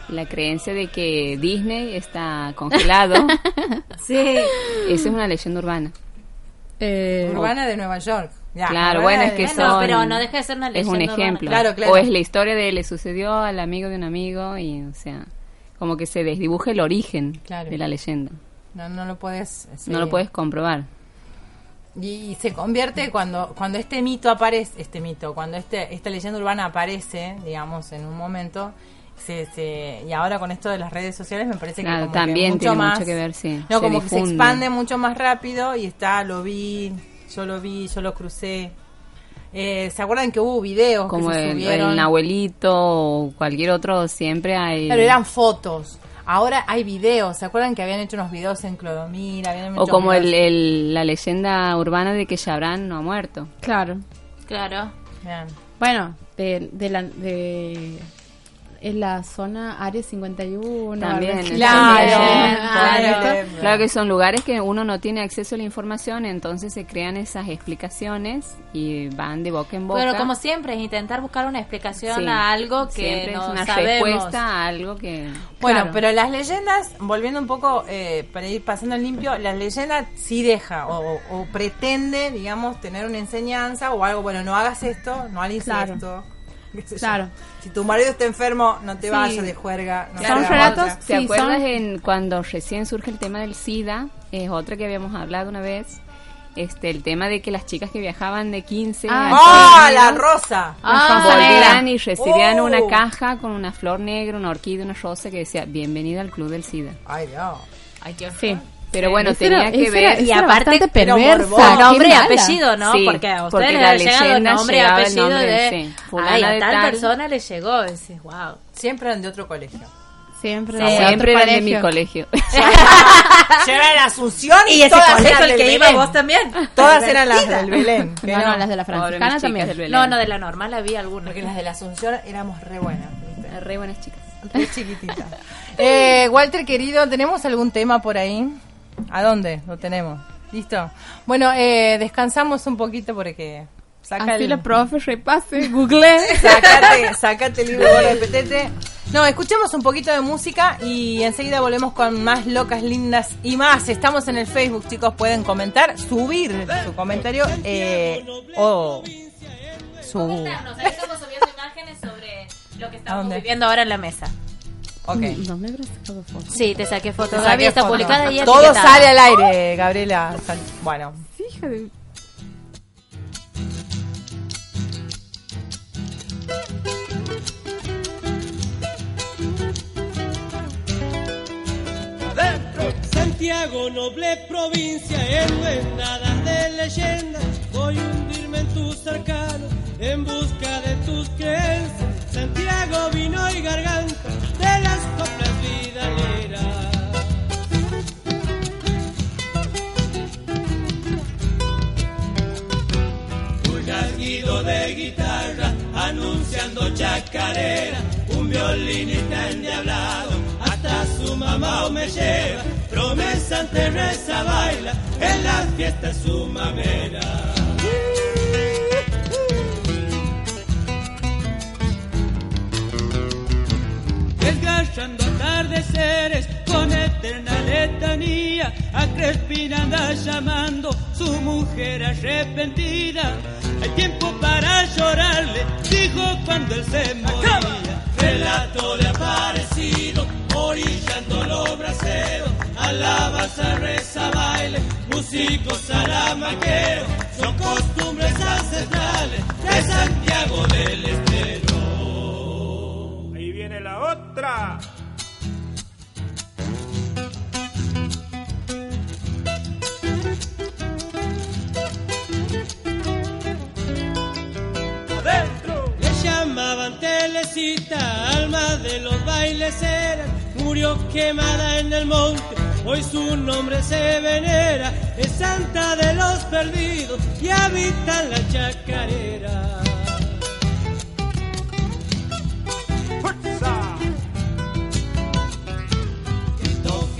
la creencia de que Disney está congelado. Sí. Esa es una leyenda urbana. Eh, Urbana de Nueva York. Ya, Claro, bueno, es que Bueno, son- pero no deja de ser una Es un leyenda ejemplo. Claro, claro. O es la historia de le sucedió al amigo de un amigo y, o sea, como que se desdibuja el origen Claro. de la leyenda. No, no lo puedes. sí. No lo puedes comprobar. Y se convierte cuando cuando este mito aparece, este mito, cuando este esta leyenda urbana aparece, digamos, en un momento, se, se y ahora con esto de las redes sociales me parece Claro, que también mucho tiene más, mucho que ver, sí. No, Se como que se expande mucho más rápido y está, lo vi, yo lo vi, yo lo crucé. Eh, ¿Se acuerdan que hubo videos Como que se el, abuelito o cualquier otro, siempre hay... Claro, eran fotos. Ahora hay videos. ¿Se acuerdan que habían hecho unos videos en Clodomir? Habían o como el, el- la leyenda urbana de que Chabran no ha muerto. Claro. Claro. Vean. Bueno, de, de la. De, en la zona Área 51. También. Claro, También. claro. Claro. Claro que son lugares que uno no tiene acceso a la información, entonces se crean esas explicaciones y van de boca en boca. Pero como siempre, es intentar buscar una explicación Sí, a algo que siempre no es una sabemos. respuesta a algo que... Bueno, Claro. pero las leyendas, volviendo un poco, eh, para ir pasando en limpio, las leyendas sí deja o, o pretende, digamos, tener una enseñanza o algo, bueno, no hagas esto, no hagas Claro. esto. Claro. Si tu marido está enfermo, no te Sí. vayas de juerga. No Son te hagas relatos. ¿Te Sí, acuerdas son- en cuando recién surge el tema del SIDA? Es otra que habíamos hablado una vez. Este, el tema de que las chicas que viajaban de 15 Ah, a ¡Ah, 15 la años rosa! Ah, volvían y recibían Oh. una caja con una flor negra, una orquídea, una rosa que decía bienvenida al club del SIDA. Ay, Dios. Ay, qué Sí, pero bueno, tenía era- que ver era- Y aparte, perversa. nombre y apellido, ¿no? Sí, porque a ustedes les ha llegado nombre y el apellido nombre, de... sí, Ay, a de tal, tal. persona le llegó. Y decís, wow. Siempre eran de otro colegio. Siempre, Sí, de Siempre eran de mi colegio. Yo era en Asunción y, Y ese todas colegio eran del que iba vos también. Todas eran las del Belén. No, no, las de la franciscana también. chicas del Belén. No, no, de la normal había alguna. Porque las de la Asunción éramos re buenas. Re buenas chicas. Re chiquititas. Eh, Walter, querido, ¿tenemos algún tema por ahí? ¿A dónde lo tenemos? ¿Listo? Bueno, eh, descansamos un poquito porque... Saca Así el- la profe repase, google. Sácate, sácate el libro, gordo de petete. No, escuchemos un poquito de música y enseguida volvemos con más locas, lindas y más. Estamos en el Facebook, chicos, pueden comentar, subir su comentario eh, o su... Estamos subiendo imágenes sobre lo que ¿A estamos dónde? viviendo ahora en la mesa. Ok. No me habrás sacado foto. Sí, te saqué foto. Te Gaby saqué está foto. publicada y Todo etiquetada. sale al aire, Gabriela. Bueno, Hija de... Santiago, noble provincia, nada de leyenda. Voy a hundirme en tus arcanos en busca de tus creencias. Santiago, vino y garganta de las coplas vidaleras. Un rasguido de guitarra anunciando chacarera, un violinista endiablado, hasta su mamá me lleva, promesa ante reza baila, en la fiesta su mamera. Desgarrando atardeceres con eterna letanía, a Crespina anda llamando su mujer arrepentida. Hay tiempo para llorarle, dijo cuando él se moría. Relato de aparecido, orillando los braceros, alabanza, reza, baile, músicos salamaqueros, son costumbres ancestrales de Santiago del Estero. La Le llamaban Telecita, alma de los bailes era, murió quemada en el monte, hoy su nombre se venera, es santa de los perdidos y habita la chacarera.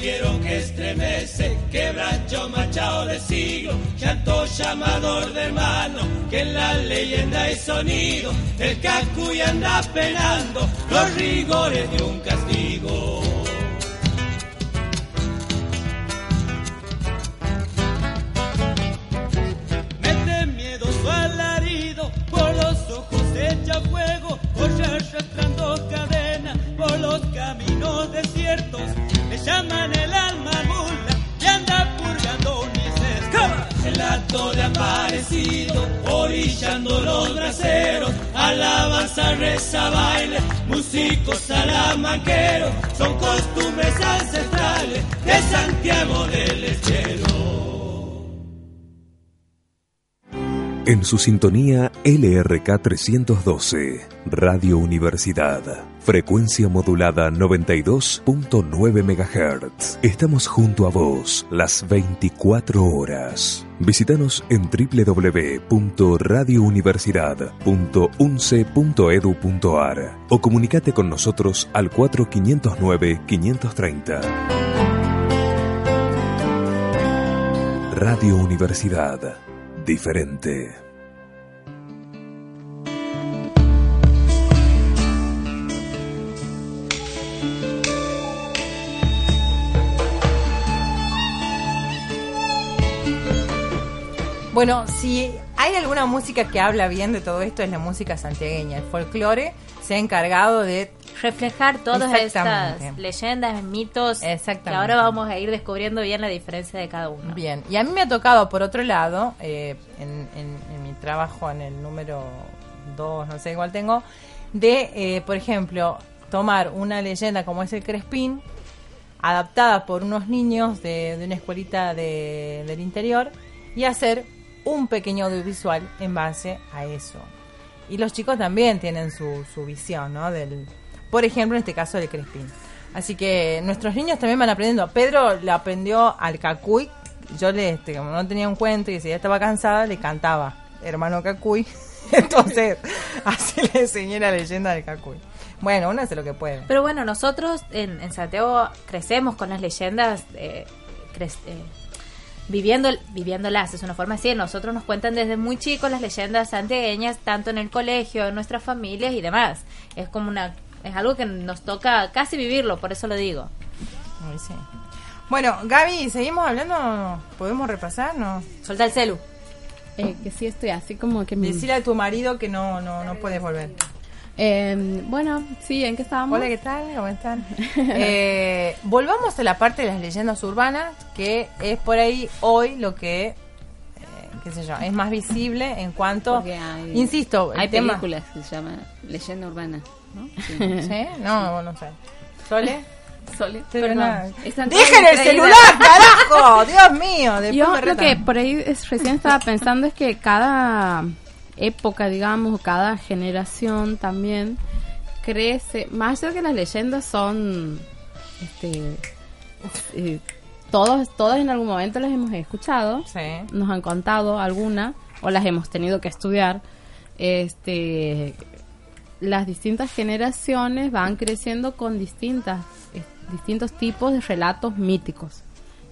Fiero que estremece, quebracho machado de siglo, llanto llamador de hermano, que en la leyenda hay sonido, el cacuy anda penando los rigores de un castigo. Reza, baile, músicos son costumbres ancestrales de Santiago del Estero. En su sintonía LRK 312, Radio Universidad, frecuencia modulada 92.9 MHz. Estamos junto a vos las 24 horas. Visítanos en www.radiouniversidad.unce.edu.ar o comunicate con nosotros al 4509 530. Radio Universidad diferente. Bueno, si hay alguna música que habla bien de todo esto es la música santiagueña. El folclore se ha encargado de reflejar todas estas leyendas, mitos, que Exactamente. ahora vamos a ir descubriendo bien la diferencia de cada uno. Bien, y a mí me ha tocado, por otro lado, eh, en, en- en mi trabajo en el número 2, no sé cuál tengo, de, eh, por ejemplo, tomar una leyenda como es el Crespín, adaptada por unos niños de, de una escuelita de- del interior, y hacer un pequeño audiovisual en base a eso. Y los chicos también tienen su, su visión, ¿no? Del, por ejemplo, en este caso del Crespín. Así que nuestros niños también van aprendiendo. Pedro le aprendió al cacuy. Yo le, este, como no tenía un cuento y si ya estaba cansada, le cantaba, hermano cacuy. Entonces, así le enseñé la leyenda del cacuy. Bueno, uno hace lo que puede. Pero bueno, nosotros en, en Santiago crecemos con las leyendas, eh, eh, viviendo, viviéndolas, es una forma decir. Nosotros nos cuentan desde muy chicos las leyendas santiagueñas, tanto en el colegio, en nuestras familias y demás. Es como una, es algo que nos toca casi vivirlo, por eso lo digo. Ay, sí. Bueno, Gaby, ¿seguimos hablando? ¿Podemos repasar? No. Solta el celu. Eh, que sí estoy así como que me... Decirle a tu marido que no, no, no puedes volver. Eh, bueno, sí, ¿en qué estábamos? Hola, ¿qué tal? ¿Cómo están? Eh, volvamos a la parte de las leyendas urbanas, que es por ahí hoy lo que, eh, qué sé yo, es más visible en cuanto, Porque hay- insisto, el Hay tema- películas que se llama Leyenda Urbana, ¿no? ¿Sí? No, no sé. ¿Sole? Sole. Nada. ¡Dejen el celular, carajo! ¡Dios mío! Después Yo me lo que por ahí es, recién estaba pensando es que cada época, digamos, cada generación también crece. Más allá que las leyendas son, este, eh, todos, todos en algún momento las hemos escuchado, Sí. nos han contado alguna o las hemos tenido que estudiar. Este, las distintas generaciones van creciendo con distintas, eh, distintos tipos de relatos míticos.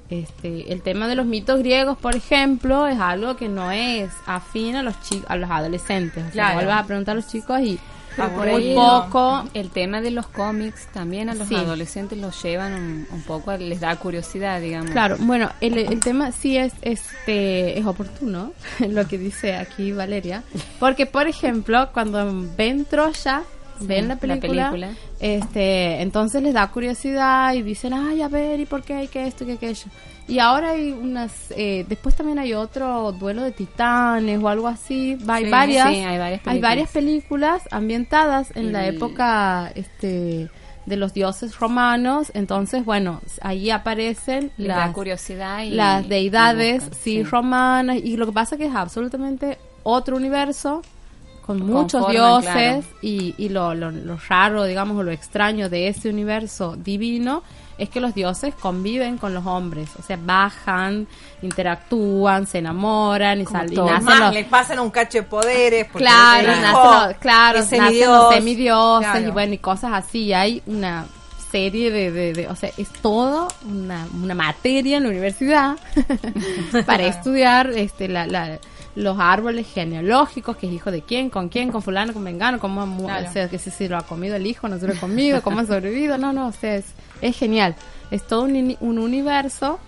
Este, el tema de los mitos griegos, por ejemplo, es algo que no es afín a los chicos, a los adolescentes. O sea, Claro. vuelves a preguntar a los chicos y por muy poco. El tema de los cómics también a los Sí. adolescentes los llevan un, un poco, les da curiosidad, digamos. Claro, bueno, el, el tema sí es este es oportuno lo que dice aquí Valeria, porque por ejemplo, cuando ven Troya, ven la la película, este, entonces les da curiosidad y dicen, "Ay, a ver, ¿y por qué hay que esto y que aquello?" Y ahora hay unas eh, después también hay otro duelo de titanes o algo así, hay Sí, varias sí, hay varias hay varias películas. películas ambientadas en la época este de los dioses romanos. Entonces, bueno, ahí aparecen las, curiosidad y- las deidades, buscan, sí, sí. romanas. Y lo que pasa es que es absolutamente otro universo con muchos dioses claro. y, y lo, lo, lo raro, digamos, o lo extraño de ese universo divino es que los dioses conviven con los hombres, o sea, bajan, interactúan, se enamoran y, Como sal- y todo. nacen Más los- le pasan un cacho de poderes. porque Claro, nacen los, claro, nacen los semidios. semidioses Claro. y bueno, y cosas así. Hay una serie de, de, de- o sea, es todo una, una materia en la universidad para estudiar este la, la- los árboles genealógicos, que es hijo de quién, con quién, con fulano, con vengano, cómo Claro. o sea, que si se lo ha comido el hijo, no se lo ha comido, cómo ha sobrevivido, no, no, o sea, es, es genial. Es todo un, un universo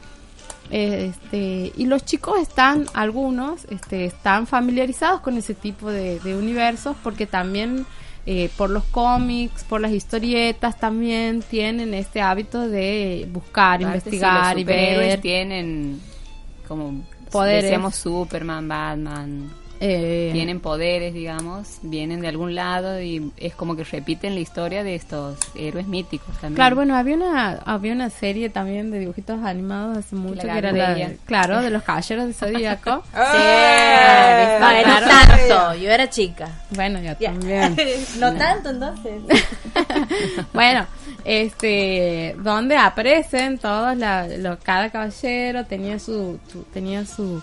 este, y los chicos están, algunos, este, están familiarizados con ese tipo de, de universos porque también eh, por los cómics, por las historietas también tienen este hábito de buscar, Aparte, investigar y los superhéroes ver. tienen como Poderes. Superman, Batman, eh, tienen poderes, digamos, vienen de algún lado y es como que repiten la historia de estos héroes míticos también. Claro, bueno, había una había una serie también de dibujitos animados hace mucho La que era la, claro, de los caballeros de Zodíaco. ¡Eh! Ah, Bueno, claro. tanto, yo era chica. bueno, yo Ya. también. no tanto entonces. bueno, este, donde aparecen todos la, lo- cada caballero tenía su, su- tenía su,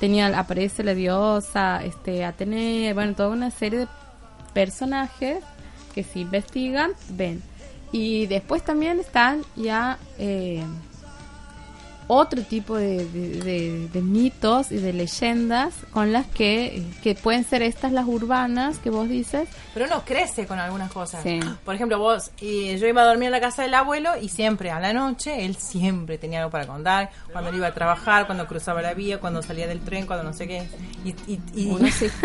tenía, aparece la diosa, este, Atenea, bueno, toda una serie de personajes que si investigan, ven. Y después también están ya, eh, otro tipo de, de- de- de mitos y de leyendas con las que, que pueden ser estas las urbanas que vos dices, Pero uno crece con algunas cosas. Sí. Por ejemplo, vos, y yo iba a dormir en la casa del abuelo y siempre a la noche él siempre tenía algo para contar. Cuando él iba a trabajar, cuando cruzaba la vía, cuando salía del tren, cuando no sé qué. Y, Uno se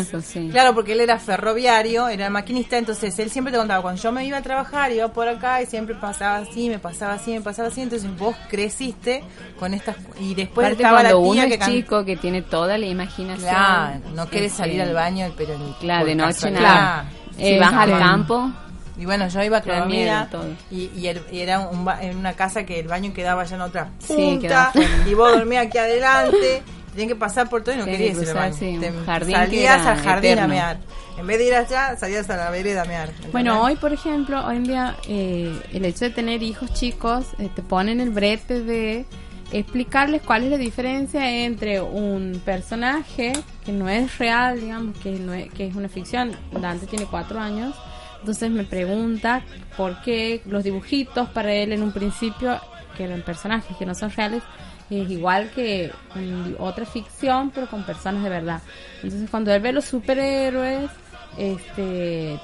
eso, sí. Claro, porque él era ferroviario, era maquinista, entonces él siempre te contaba, cuando yo me iba a trabajar, iba por acá y siempre pasaba así, me pasaba así, me pasaba así, entonces vos creciste con estas... Y después estaba la cuando tía uno que es can- chico, que tiene toda la imaginación. Claro, no este, salir al baño, pero ni Claro, de noche nada. Si Eh, vas al claro. campo, Y bueno, yo iba Clodomira miedo y, y, el- y era un ba- en una casa que el baño quedaba ya en otra Sí, punta fuera. y vos dormías aquí adelante. Tenías que pasar por todo y no Tenías querías que ir al sí, Te- jardín salías al jardín eterno. a mear. En vez de ir allá, salías a la vereda a mear. Bueno, hoy, por ejemplo, hoy en día, eh, el hecho de tener hijos chicos eh, te ponen el brete de explicarles cuál es la diferencia entre un personaje que no es real, digamos, que, no es, que es una ficción. Dante tiene cuatro años, entonces me pregunta por qué los dibujitos para él en un principio, que eran personajes que no son reales, es igual que mm, otra ficción, pero con personas de verdad. Entonces, cuando él ve los superhéroes, este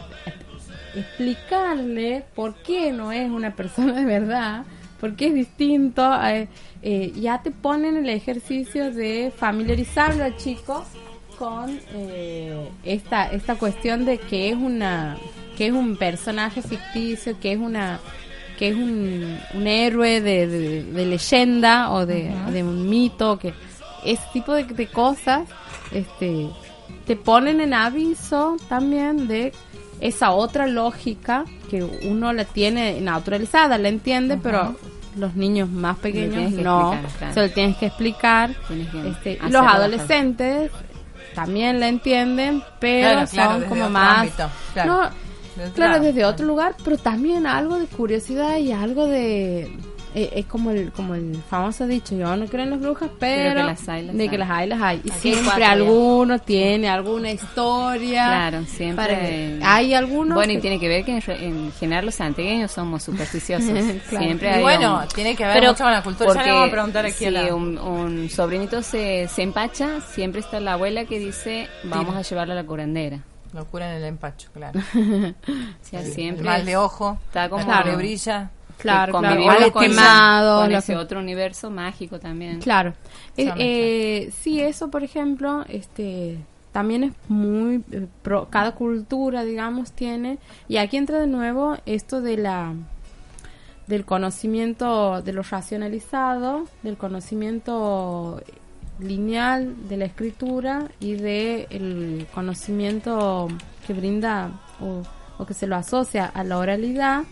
explicarle por qué no es una persona de verdad, por qué es distinto, eh, eh, ya te ponen el ejercicio de familiarizarlo al chico con eh, esta esta cuestión de que es una que es un personaje ficticio, que es una que es un, un héroe de, de- de leyenda o de, de un mito, que ese tipo de, de cosas este te ponen en aviso también de esa otra lógica que uno la tiene naturalizada, la entiende, pero los niños más pequeños no, explicar, claro. se lo tienes que explicar. Tienes que Este, los bajar. adolescentes también la entienden, pero Claro, claro, son como más... ámbito. No, Desde claro, desde otro lugar, pero también algo de curiosidad y algo de... eh, es como el como el famoso dicho, yo no creo en las brujas, pero, Pero que las hay, las de hay. que las hay, las hay. Y Aquí siempre alguno tiene alguna historia. Claro, siempre. para- hay algunos Bueno, y que- tiene que ver que en, en general los santiagueños somos supersticiosos. Claro. Siempre Y hay bueno, un- tiene que ver Pero mucho con la cultura. Ya le porque vamos a preguntar aquí si a la... un, un sobrinito se, se empacha, siempre está la abuela que dice, vamos a llevarlo a la curandera. Locura en el empacho, claro. Sea, El- siempre el mal de ojo, está como la Claro. le brilla. Claro, que claro. con, quemados, con ese que- otro universo mágico también. Claro. Eh, eh, sí, eso, por ejemplo, este también es muy eh, pro- cada cultura, digamos, tiene y aquí entra de nuevo esto de la del conocimiento de lo racionalizado, del conocimiento lineal de la escritura y de el conocimiento que brinda o o que se lo asocia a la oralidad,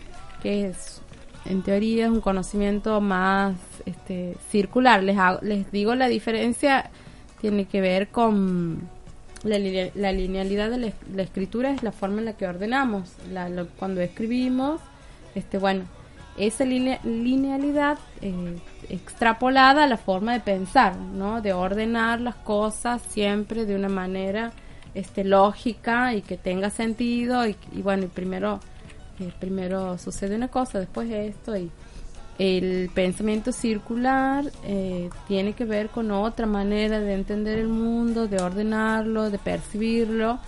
que es en teoría es un conocimiento más este, circular. Les, les digo la diferencia tiene que ver con la, la linealidad de la, es- la escritura es la forma en la que ordenamos. Cuando escribimos, este bueno, esa line- linealidad eh, extrapolada a la forma de pensar, ¿no? De ordenar las cosas siempre de una manera este lógica y que tenga sentido y, bueno, y primero eh, primero sucede una cosa, después esto y el pensamiento circular eh, tiene que ver con otra manera de entender el mundo, de ordenarlo, de percibirlo,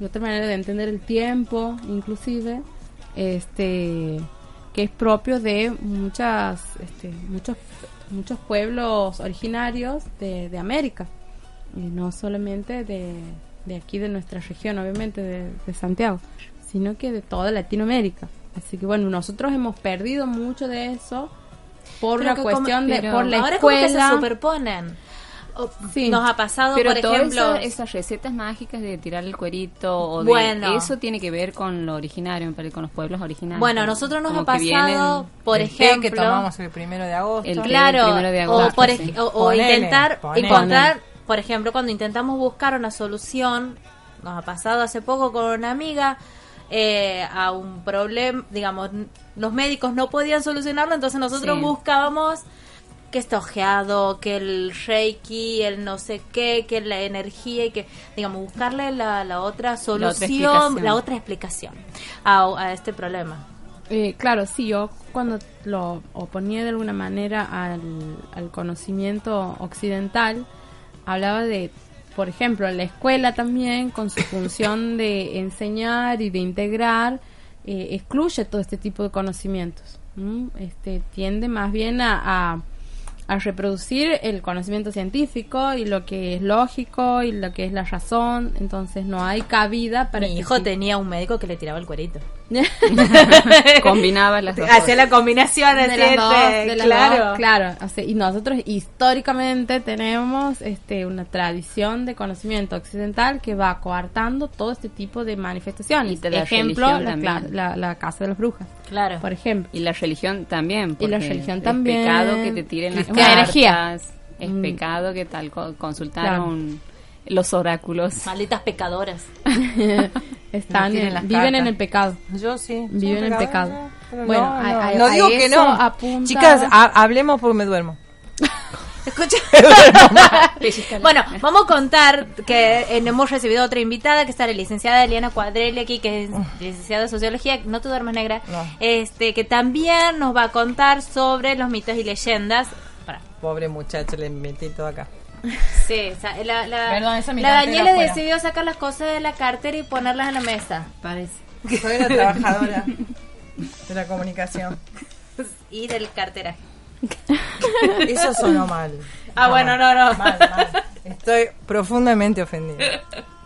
y otra manera de entender el tiempo, inclusive, este que es propio de muchas, este, muchos, muchos pueblos originarios de, de América, y no solamente de, de aquí de nuestra región, obviamente de, de Santiago, sino que de toda Latinoamérica. Así que bueno, nosotros hemos perdido mucho de eso por la cuestión como- de por la ahora como que se escuela. superponen. O- Sí. Nos ha pasado, Pero por todas ejemplo, esas, esas recetas mágicas de tirar el cuerito o de- Bueno. eso tiene que ver con lo originario, con los pueblos originarios. Bueno, a nosotros nos ha pasado, por El té ejemplo, que tomamos el primero de agosto. El claro, del primero de agosto, o, por sí. o- o Ponele, intentar ponele. encontrar, por ejemplo, cuando intentamos buscar una solución, nos ha pasado hace poco con una amiga eh, a un problema, digamos, los médicos no podían solucionarlo, entonces nosotros Sí. buscábamos que está ojeado, que el reiki, el no sé qué, que la energía y que, digamos, buscarle la, la otra solución, la otra explicación a, a este problema. Eh, claro, sí, yo cuando lo oponía de alguna manera al, al conocimiento occidental, hablaba de, por ejemplo, la escuela también, con su función de enseñar y de integrar, eh, excluye todo este tipo de conocimientos. ¿m? Este, tiende más bien a, a, a reproducir el conocimiento científico y lo que es lógico y lo que es la razón, entonces no hay cabida para Mi este hijo tenía un médico que le tiraba el cuerito. Combinaba las dos Hacía la combinación, de las dos, de las claro. dos, claro. O sea, y nosotros históricamente tenemos este una tradición de conocimiento occidental que va coartando todo este tipo de manifestaciones. Y de la Ejemplo, la, la- la casa de las brujas, Claro. por ejemplo. Y la religión también. Y la religión es también. pecado que te tiren las Es cartas, Es Mm. pecado que tal co- consultar Claro. un- los oráculos. Malditas pecadoras. Están tiren en- las viven en el pecado. Yo sí. Viven en el pecado. Bueno, no, a- no, a- no a digo que no. apunta- Chicas, ha- hablemos porque me duermo. Escucha. bueno, vamos a contar que eh, hemos recibido otra invitada, que está la licenciada Eliana Cuadrelli aquí, que es licenciada de Sociología, no te duermas negra, No. este que también nos va a contar sobre los mitos y leyendas. Para. Pobre muchacho, le metí todo acá. Sí, o sea, la, la, Perdón, esa es mi la Daniela afuera. decidió sacar las cosas de la cartera y ponerlas en la mesa. Parece. Soy una trabajadora de la comunicación. Y del carteraje. Eso sonó mal. Ah, bueno, no, no. Mal, mal. Estoy profundamente ofendida.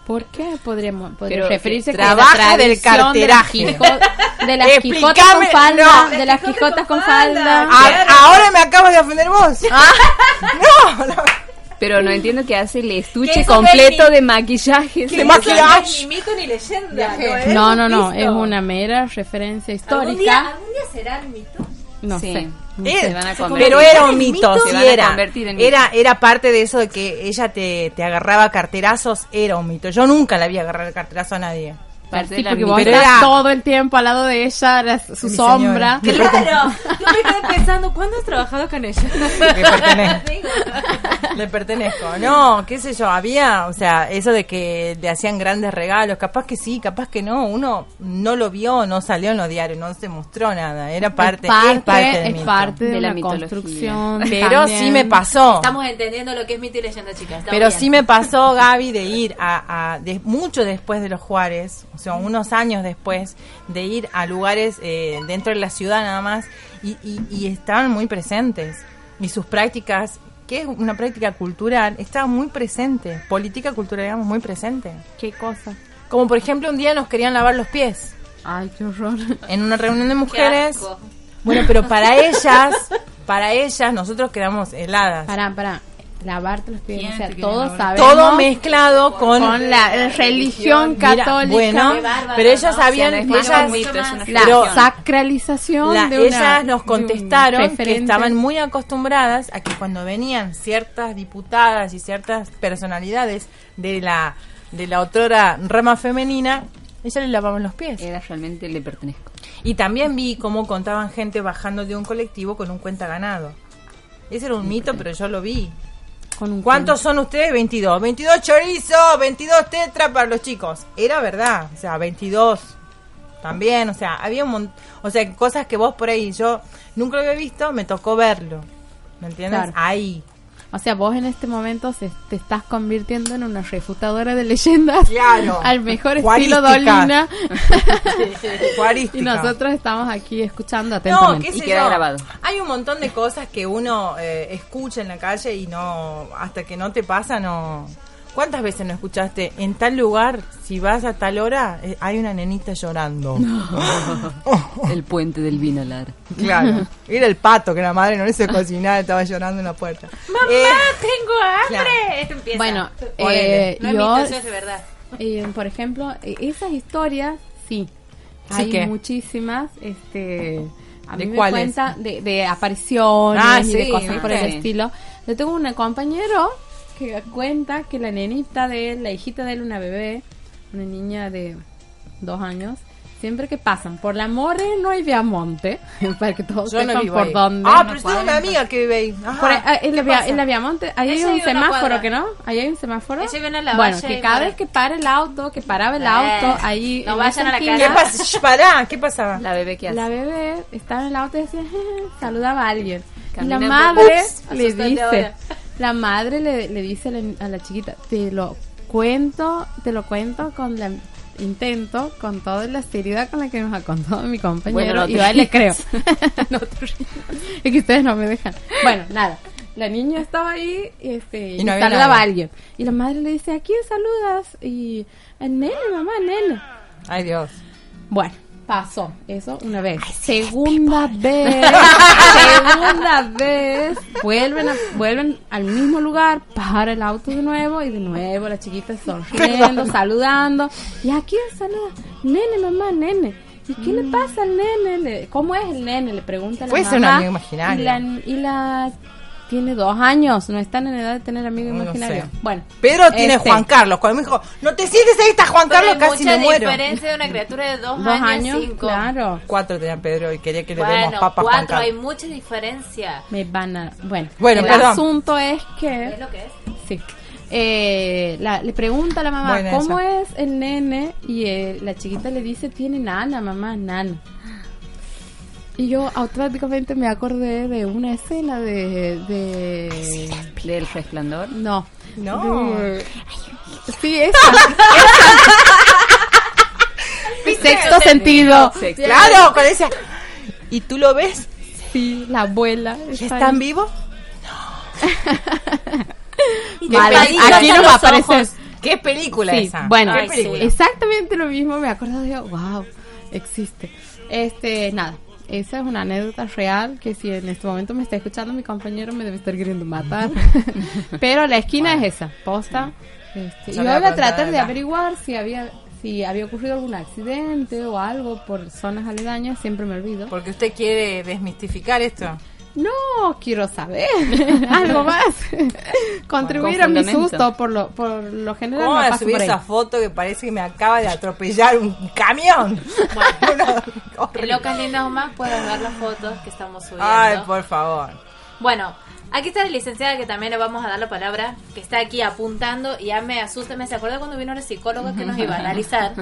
¿Por qué podríamos referirse la trabaja del tradición de las carteraje. De las quijotas con falda, no. de las quijotas con falda. Ah, ahora me acabas de ofender vos. No, no. Pero no entiendo qué hace el ¿Qué estuche es completo de maquillaje. De maquillaje. Ni mito ni leyenda. No, no, no, es una mera referencia ¿Algún día, histórica. ¿Algún día será el mito? No Sí. sé. Eh, Se van a convertir. pero era un ¿El mito, sí Se van a era. convertir en mito. Era, era parte de eso de que ella te, te agarraba carterazos, era un mito. Yo nunca la vi agarrar el carterazo a nadie. Parte Sí, de la porque vos estás era- todo el tiempo al lado de ella, eras su Mi sombra. señora. Claro. Yo me quedé pensando, ¿cuándo has trabajado con ella? Le pertenezco. Le pertenezco. No, qué sé yo, había, o sea, eso de que le hacían grandes regalos, capaz que sí, capaz que no, uno no lo vio, no salió en los diarios, no se mostró nada, era parte, es parte, es parte del es mito. parte de, De la la construcción. Pero también. sí me pasó. Estamos entendiendo lo que es mito y leyenda, chicas. Pero bien. sí me pasó, Gaby, de ir a, a- de, mucho después de los Juárez, sea, unos años después, de ir a lugares eh, dentro de la ciudad nada más, y, y- y estaban muy presentes. Y sus prácticas, que es una práctica cultural, estaba muy presente. Política cultural, digamos, muy presente. ¿Qué cosa? Como por ejemplo, un día nos querían lavar los pies Ay, qué horror. en una reunión de Qué mujeres. asco. Bueno, pero para ellas, para ellas, nosotros quedamos heladas. Pará, pará. Lavarte los pies, ¿Quién o sea, lavar? sabemos Todo mezclado con, con la religión Mira, católica. bueno, pero ellas ¿no? habían, O sea, no es más ellas, mito, la sacralización La- de una, ellas nos un contestaron que estaban muy acostumbradas a que cuando venían ciertas diputadas y ciertas personalidades de la de la otrora rama femenina, ellas les lavaban los pies. Era realmente le pertenezco. Y también vi cómo contaban gente bajando de un colectivo con un cuenta ganado. Ese era un mito, pero yo lo vi. Con un ¿Cuántos son ustedes? 22. 22 chorizos, 22 tetra para los chicos. Era verdad, o sea, 22 también, o sea, había un montón, o sea, cosas que vos por ahí yo nunca lo había visto, me tocó verlo. ¿Me entiendes? Claro. Ahí. O sea, vos en este momento se- te estás convirtiendo en una refutadora de leyendas. Claro. Al mejor estilo Dolina. Y nosotros estamos aquí escuchando No, atentamente. qué sé yo. Hay un montón de cosas que uno eh, escucha en la calle y no, hasta que no te pasa, no. ¿Cuántas veces no escuchaste en tal lugar, si vas a tal hora, eh, hay una nenita llorando? El puente del Vinalar. Claro. Era el pato que la madre no le hizo cocinar, estaba llorando en la puerta. ¡Mamá, Eh, tengo hambre! claro. Esto empieza. Bueno, eh, no yo- es de verdad. Eh, por ejemplo, eh, esas historias, sí. ¿Sí Hay qué? muchísimas, este... A ¿De mí me cuáles? cuenta de, de apariciones Ah, y de sí, cosas por el sí. estilo. Yo tengo un compañero que cuenta que la nenita de él, la hijita de él, una bebé, una niña de dos años, siempre que pasan por la More no hay Viamonte, para que todos Yo no sepan vivo por ahí. dónde. Ah, pero tengo una amiga que vive ahí. Ajá. Por ahí, ah, en, la ¿Qué via- pasa? en la Viamonte, ahí hay Ella un vive en una semáforo, cuadra. ¿que no? Ahí hay un semáforo. Ella vive en la bueno, que y cada por vez que para el auto, que paraba el Eh, auto, ahí... no en vayan esa a la esquina, ¿Qué pasa? Shh, Pará, ¿qué pasaba? La bebé que hace. La bebé estaba en el auto y decía, saludaba a alguien. Y la madre Ups, le dice, ahora. La madre le, le dice a la, chiquita, te lo cuento, te lo cuento con la intento con toda la seriedad con la que nos ha contado mi compañero Bueno, no y yo le creo. no te es que ustedes no me dejan. Bueno nada. La niña estaba ahí y, este, Y no saludaba a alguien. Y la madre le dice ¿a quién saludas? y el nene mamá nene Ay, Dios. bueno, pasó eso una vez. segunda vez, segunda vez, vuelven, a- vuelven al mismo lugar, para el auto de nuevo y de nuevo la chiquita sonriendo, saludando. ¿Y a quién saluda? Nene, mamá, nene. ¿Y qué le pasa al nene? ¿Cómo es el nene? Le pregunta la Puede mamá. ser un amigo imaginario. Y la, y la- tiene dos años, no están en edad de tener amigo No imaginario. sé. Bueno, Pedro tiene este, Juan Carlos. Cuando me dijo, no te sientes ahí, está Juan Pero Carlos, hay casi mucha me muero. diferencia de una criatura de dos, Dos años, cinco. claro. Cuatro tenía Pedro y quería que le demos papas Juan cuatro, hay Carlos. mucha diferencia. Me van a. Bueno, Bueno, el perdón. asunto es que. ¿Es lo que es? Sí. Eh, la- le pregunta a la mamá, Buena ¿cómo esa. es el nene? Y eh, la chiquita le dice, tiene nana, mamá, nana. Y yo automáticamente me acordé de una escena de... de... Del resplandor. No. No. De- Sí, esa. esa. Sexto sentido. Sexto. Claro, con esa. ¿Y tú lo ves? Sí, la abuela. ¿Y está están vivos? Vale, Peladito aquí no va a los aparecer. ojos. ¿Qué película Sí, esa? bueno, ¿Qué Ay, película? sí. exactamente lo mismo me acuerdo de, wow, existe. Este, nada, esa es una anécdota real que si en este momento me está escuchando mi compañero me debe estar queriendo matar. Pero la esquina es esa, posta. Este, No y le voy a tratar de averiguar si había si había ocurrido algún accidente o algo por zonas aledañas, siempre me olvido. Porque usted quiere desmistificar esto. No, quiero saber algo más. Contribuir Con a mi susto por lo por lo general ¿Cómo a subir esa foto que parece que me acaba de atropellar un camión? Una- En. Locas Lindas más pueden ver las fotos que estamos subiendo. Ay, por favor. Bueno, aquí está la licenciada que también le vamos a dar la palabra, que está aquí apuntando y ya me asusta. Me se acuerda cuando vino la psicóloga que nos iba a analizar.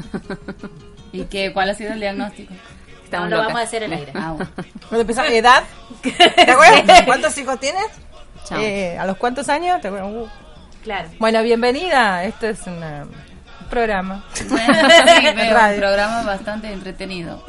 ¿Y qué, cuál ha sido el diagnóstico? No Estamos lo locas. vamos a hacer al aire. Ah, bueno. Cuando empezamos, ¿edad? ¿Te acuerdas? ¿Cuántos hijos tienes? Chao. Eh, ¿A los cuántos años? ¿Te acuerdas? Uh. Claro. Bueno, bienvenida. Esto es una- un programa. Bueno, sí, un programa bastante entretenido.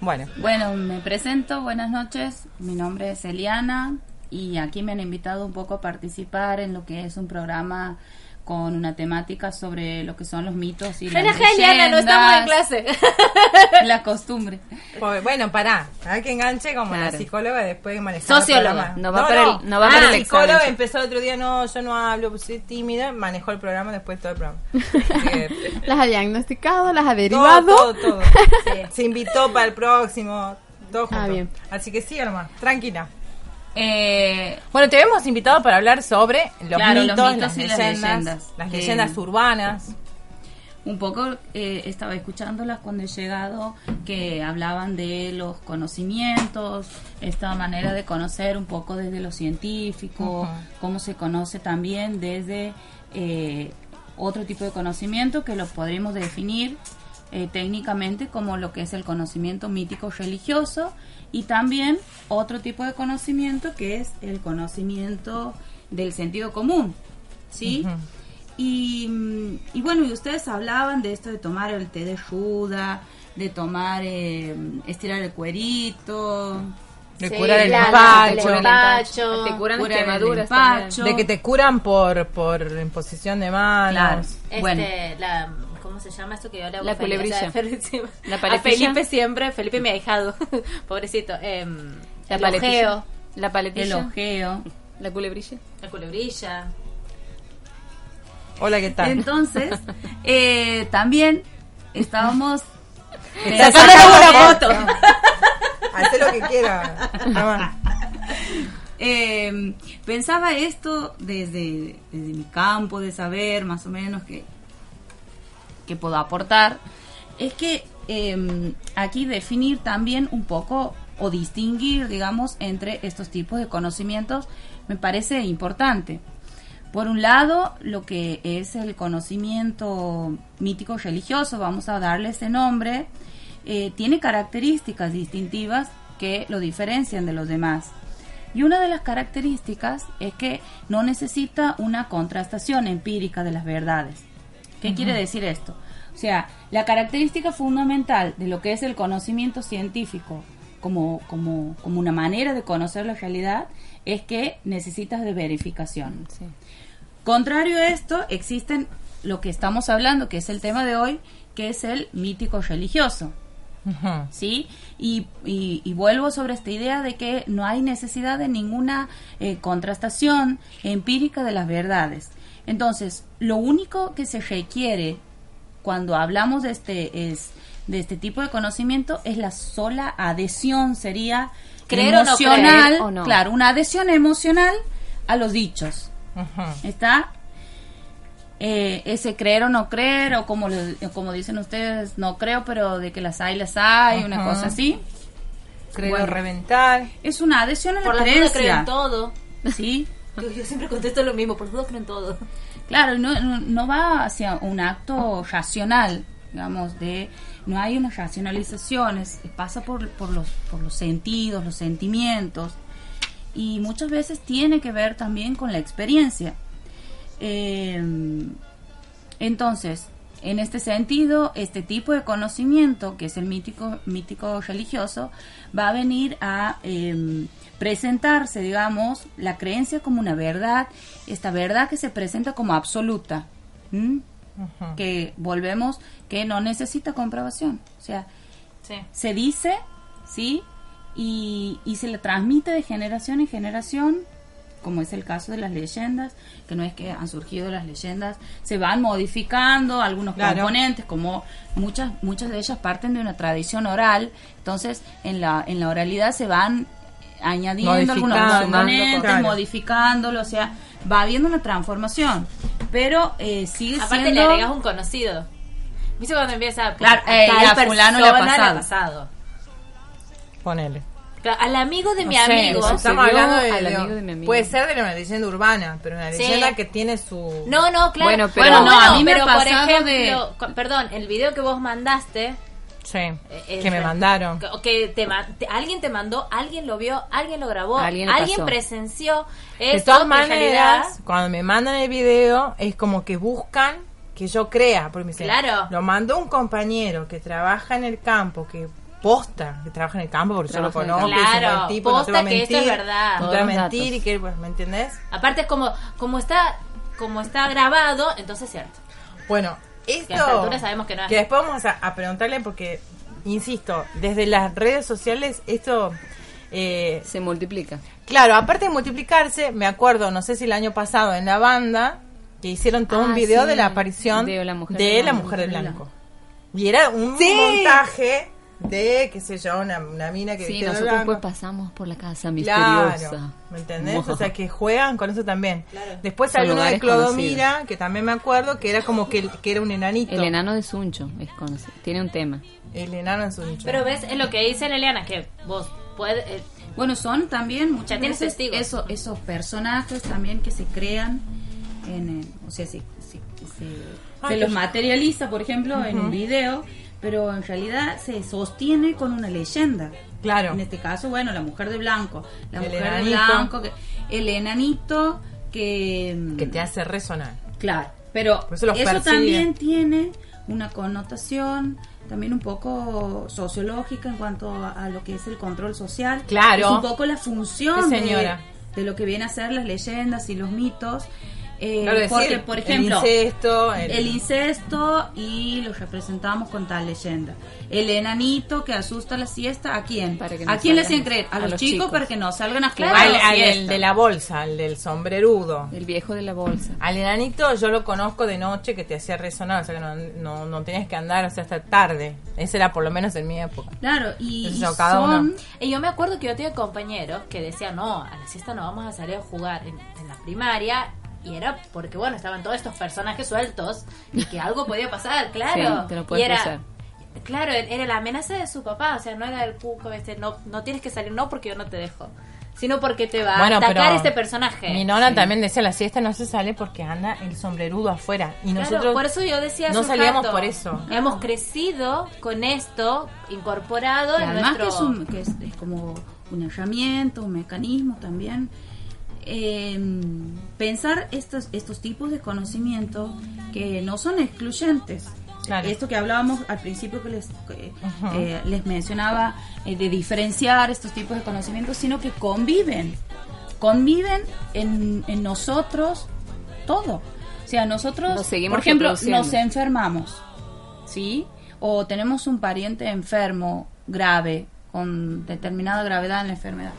Bueno, Bueno, me presento, buenas noches. Mi nombre es Eliana y aquí me han invitado un poco a participar en lo que es un programa con una temática sobre lo que son los mitos y Rena las Geliana, no estamos en leyendas, clase. La costumbre. Pues, bueno, pará. A ver que enganche como la psicóloga después de manejar Socióloga. el programa. No va para el- no va para Ah, el psicóloga examen. empezó el otro día, no, yo no hablo, pues soy tímida, manejó el programa después todo el programa. Que, Las ha diagnosticado, las ha todo, derivado. todo, todo. Se invitó para el próximo, todo junto. Ah, bien. Así que sí, nomás, tranquila. Eh, Bueno, te hemos invitado para hablar sobre los Claro, los mitos, las, y las leyendas, leyendas. las leyendas urbanas. un poco eh, estaba escuchándolas cuando he llegado que hablaban de los conocimientos, esta manera de conocer un poco desde lo científico, Ujú. cómo se conoce también desde eh, otro tipo de conocimiento que lo podríamos definir eh, técnicamente como lo que es el conocimiento mítico religioso y también otro tipo de conocimiento que es el conocimiento del sentido común, ¿sí? Ujú. Y, mm, y bueno, y ustedes hablaban de esto de tomar el té de ruda, de tomar, eh, estirar el cuerito, De Sí, curar el la- empacho. el empacho. Te curan el quemaduras empacho. De que te curan por, por imposición de manos. Claro. Este, Bueno. la, ¿cómo se llama esto que yo le hago La a Felipe? culebrilla. La a paletilla. Felipe siempre, Felipe mi ahijado, pobrecito. em, La el paletilla. ojeo, La el paletilla. ojeo. La culebrilla. la culebrilla. Hola, ¿qué tal? Entonces, eh, también estábamos... eh, Sacándole una foto. Hacé lo que quiera. Eh, pensaba esto desde, desde mi campo de saber más o menos que, que puedo aportar, es que eh, aquí definir también un poco o distinguir, digamos, entre estos tipos de conocimientos me parece importante. Por un lado, lo que es el conocimiento mítico religioso, vamos a darle ese nombre, eh, tiene características distintivas que lo diferencian de los demás. Y una de las características es que no necesita una contrastación empírica de las verdades. ¿Qué quiere decir esto? O sea, la característica fundamental de lo que es el conocimiento científico como, como, como una manera de conocer la realidad es que necesitas de verificación. Contrario a esto, existen lo que estamos hablando, que es el tema de hoy, que es el mítico religioso. ¿sí? Y, y- y vuelvo sobre esta idea de que no hay necesidad de ninguna eh, contrastación empírica de las verdades. Entonces, lo único que se requiere cuando hablamos de este es de este tipo de conocimiento es la sola adhesión sería Creer o no emocional, creer, o no. claro, una adhesión emocional a los dichos. ¿Está? Eh, ese creer o no creer, o como, le- como dicen ustedes, no creo, pero de que las hay, las hay, una cosa así. Creo Bueno. reventar. Es una adhesión a la Por creencia. en todo. ¿Sí? Yo, siempre contesto lo mismo, por dudas creo en todo. Claro, no, no, va hacia un acto racional, digamos, de no hay una racionalización, es- pasa por, por, los, por los sentidos, los sentimientos, y muchas veces tiene que ver también con la experiencia. Eh, entonces, en este sentido, este tipo de conocimiento, que es el mítico, mítico religioso, va a venir a eh, presentarse, digamos, la creencia como una verdad, esta verdad que se presenta como absoluta, que volvemos, que no necesita comprobación. O sea, Sí. se dice, ¿sí? Y, y se le transmite de generación en generación, como es el caso de las leyendas, que no es que han surgido las leyendas, se van modificando algunos Claro. componentes, como muchas, muchas de ellas parten de una tradición oral, entonces en la, en la oralidad se van añadiendo algunos componentes, claro. modificándolo, o sea, va habiendo una transformación, pero eh, sigue Aparte siendo... le agregas un conocido. ¿Viste cuando empieza? Claro, a eh, a fulano le ha persona pasado. Ponele. Claro, al amigo de mi No sé, amigo. Estamos hablando de, al de- amigo de mi amigo. Puede ser de una leyenda urbana, pero una Sí. leyenda que tiene su. No, no, claro. Bueno, pero- Bueno, no, a mí me ha pero por ejemplo, de- perdón, el video que vos mandaste, Sí. eh, que me mandaron. que, te alguien te mandó, alguien lo vio, alguien lo grabó, Alguien presenció De todas maneras, cuando me mandan el video, es como que buscan que yo crea. Porque me dicen, Claro. lo mandó un compañero que trabaja en el campo, que posta, que trabaja en el campo, porque Trabaja yo en lo el conozco. campo. y es un buen Claro, tipo, no te va a posta que esto mentir, es verdad. No te va a los mentir datos. y que, pues, ¿me entendés? Aparte es como, como está, como está grabado, entonces es cierto. Bueno, esto... Que a esta altura sabemos que no es. que después vamos a, a preguntarle porque, insisto, desde las redes sociales esto... eh, Se multiplica. Claro, aparte de multiplicarse, me acuerdo, no sé si el año pasado en la banda, que hicieron todo un Ah, video sí, de la aparición de la mujer de de la blanco. mujer de blanco. Y era un Sí. montaje de, qué sé yo, una, una mina que Sí, de nosotros blanco. después pasamos por la casa misteriosa. Claro, ¿me entendés? O sea, que juegan con eso también. Claro. Después Son hay uno de Clodomira, que también me acuerdo, que era como que, que era un enanito. El enano de Suncho es conocido. Tiene un tema. El enano en su nicho. Pero ves, es lo que dice Leliana, que vos puedes... eh, Bueno, son también muchas tienes veces testigos. eso- esos personajes también que se crean, en, eh, o sea, se, se- se- se los materializa, por ejemplo, en un video, pero en realidad se sostiene con una leyenda. Claro. En este caso, bueno, la mujer de blanco, la El mujer de blanco, que- el enanito que... que te hace resonar. Claro, pero eso también tiene una connotación también un poco sociológica en cuanto a, a lo que es el control social. Claro. Es un poco la función Sí, de, señora. de lo que viene a ser las leyendas y los mitos. Eh, Claro, decir, porque, por el ejemplo, incesto, el- el incesto y lo representamos con tal leyenda. El enanito que asusta la siesta, ¿a quién? Para que ¿A quién le hacen creer? A, a los, los chicos, chicos. para que no salgan a jugar al, a la al- el de la bolsa, al del sombrerudo. El viejo de la bolsa. Al enanito yo lo conozco de noche que te hacía resonar, o sea que no, no, no tenías que andar o sea, hasta tarde. Ese era por lo menos en mi época. Claro, y, yo, cada son... uno. Y yo me acuerdo que yo tenía compañeros que decían, no, a la siesta no vamos a salir a jugar en, en la primaria. Y era porque, bueno, estaban todos estos personajes sueltos y que algo podía pasar, claro. Sí, te lo y era, cruzar. claro, era la amenaza de su papá, o sea, no era el cuco este, no, no tienes que salir, no porque yo no te dejo, sino porque te va Bueno, a atacar este personaje. Mi nona también decía la siesta no se sale porque anda el sombrerudo afuera. Y Claro, nosotros por eso yo decía no un salíamos rato, por eso. Hemos crecido con esto incorporado Y en además nuestro... que, es, un- que es, es como una herramienta, un mecanismo también. Eh, pensar estos, estos tipos de conocimiento que no son excluyentes. Claro. Esto que hablábamos al principio que les, eh, les mencionaba eh, de diferenciar estos tipos de conocimientos, sino que conviven. Conviven en, en nosotros todo. O sea, nosotros, Nos seguimos por ejemplo, nos enfermamos, ¿sí? O tenemos un pariente enfermo, grave, con determinada gravedad en la enfermedad.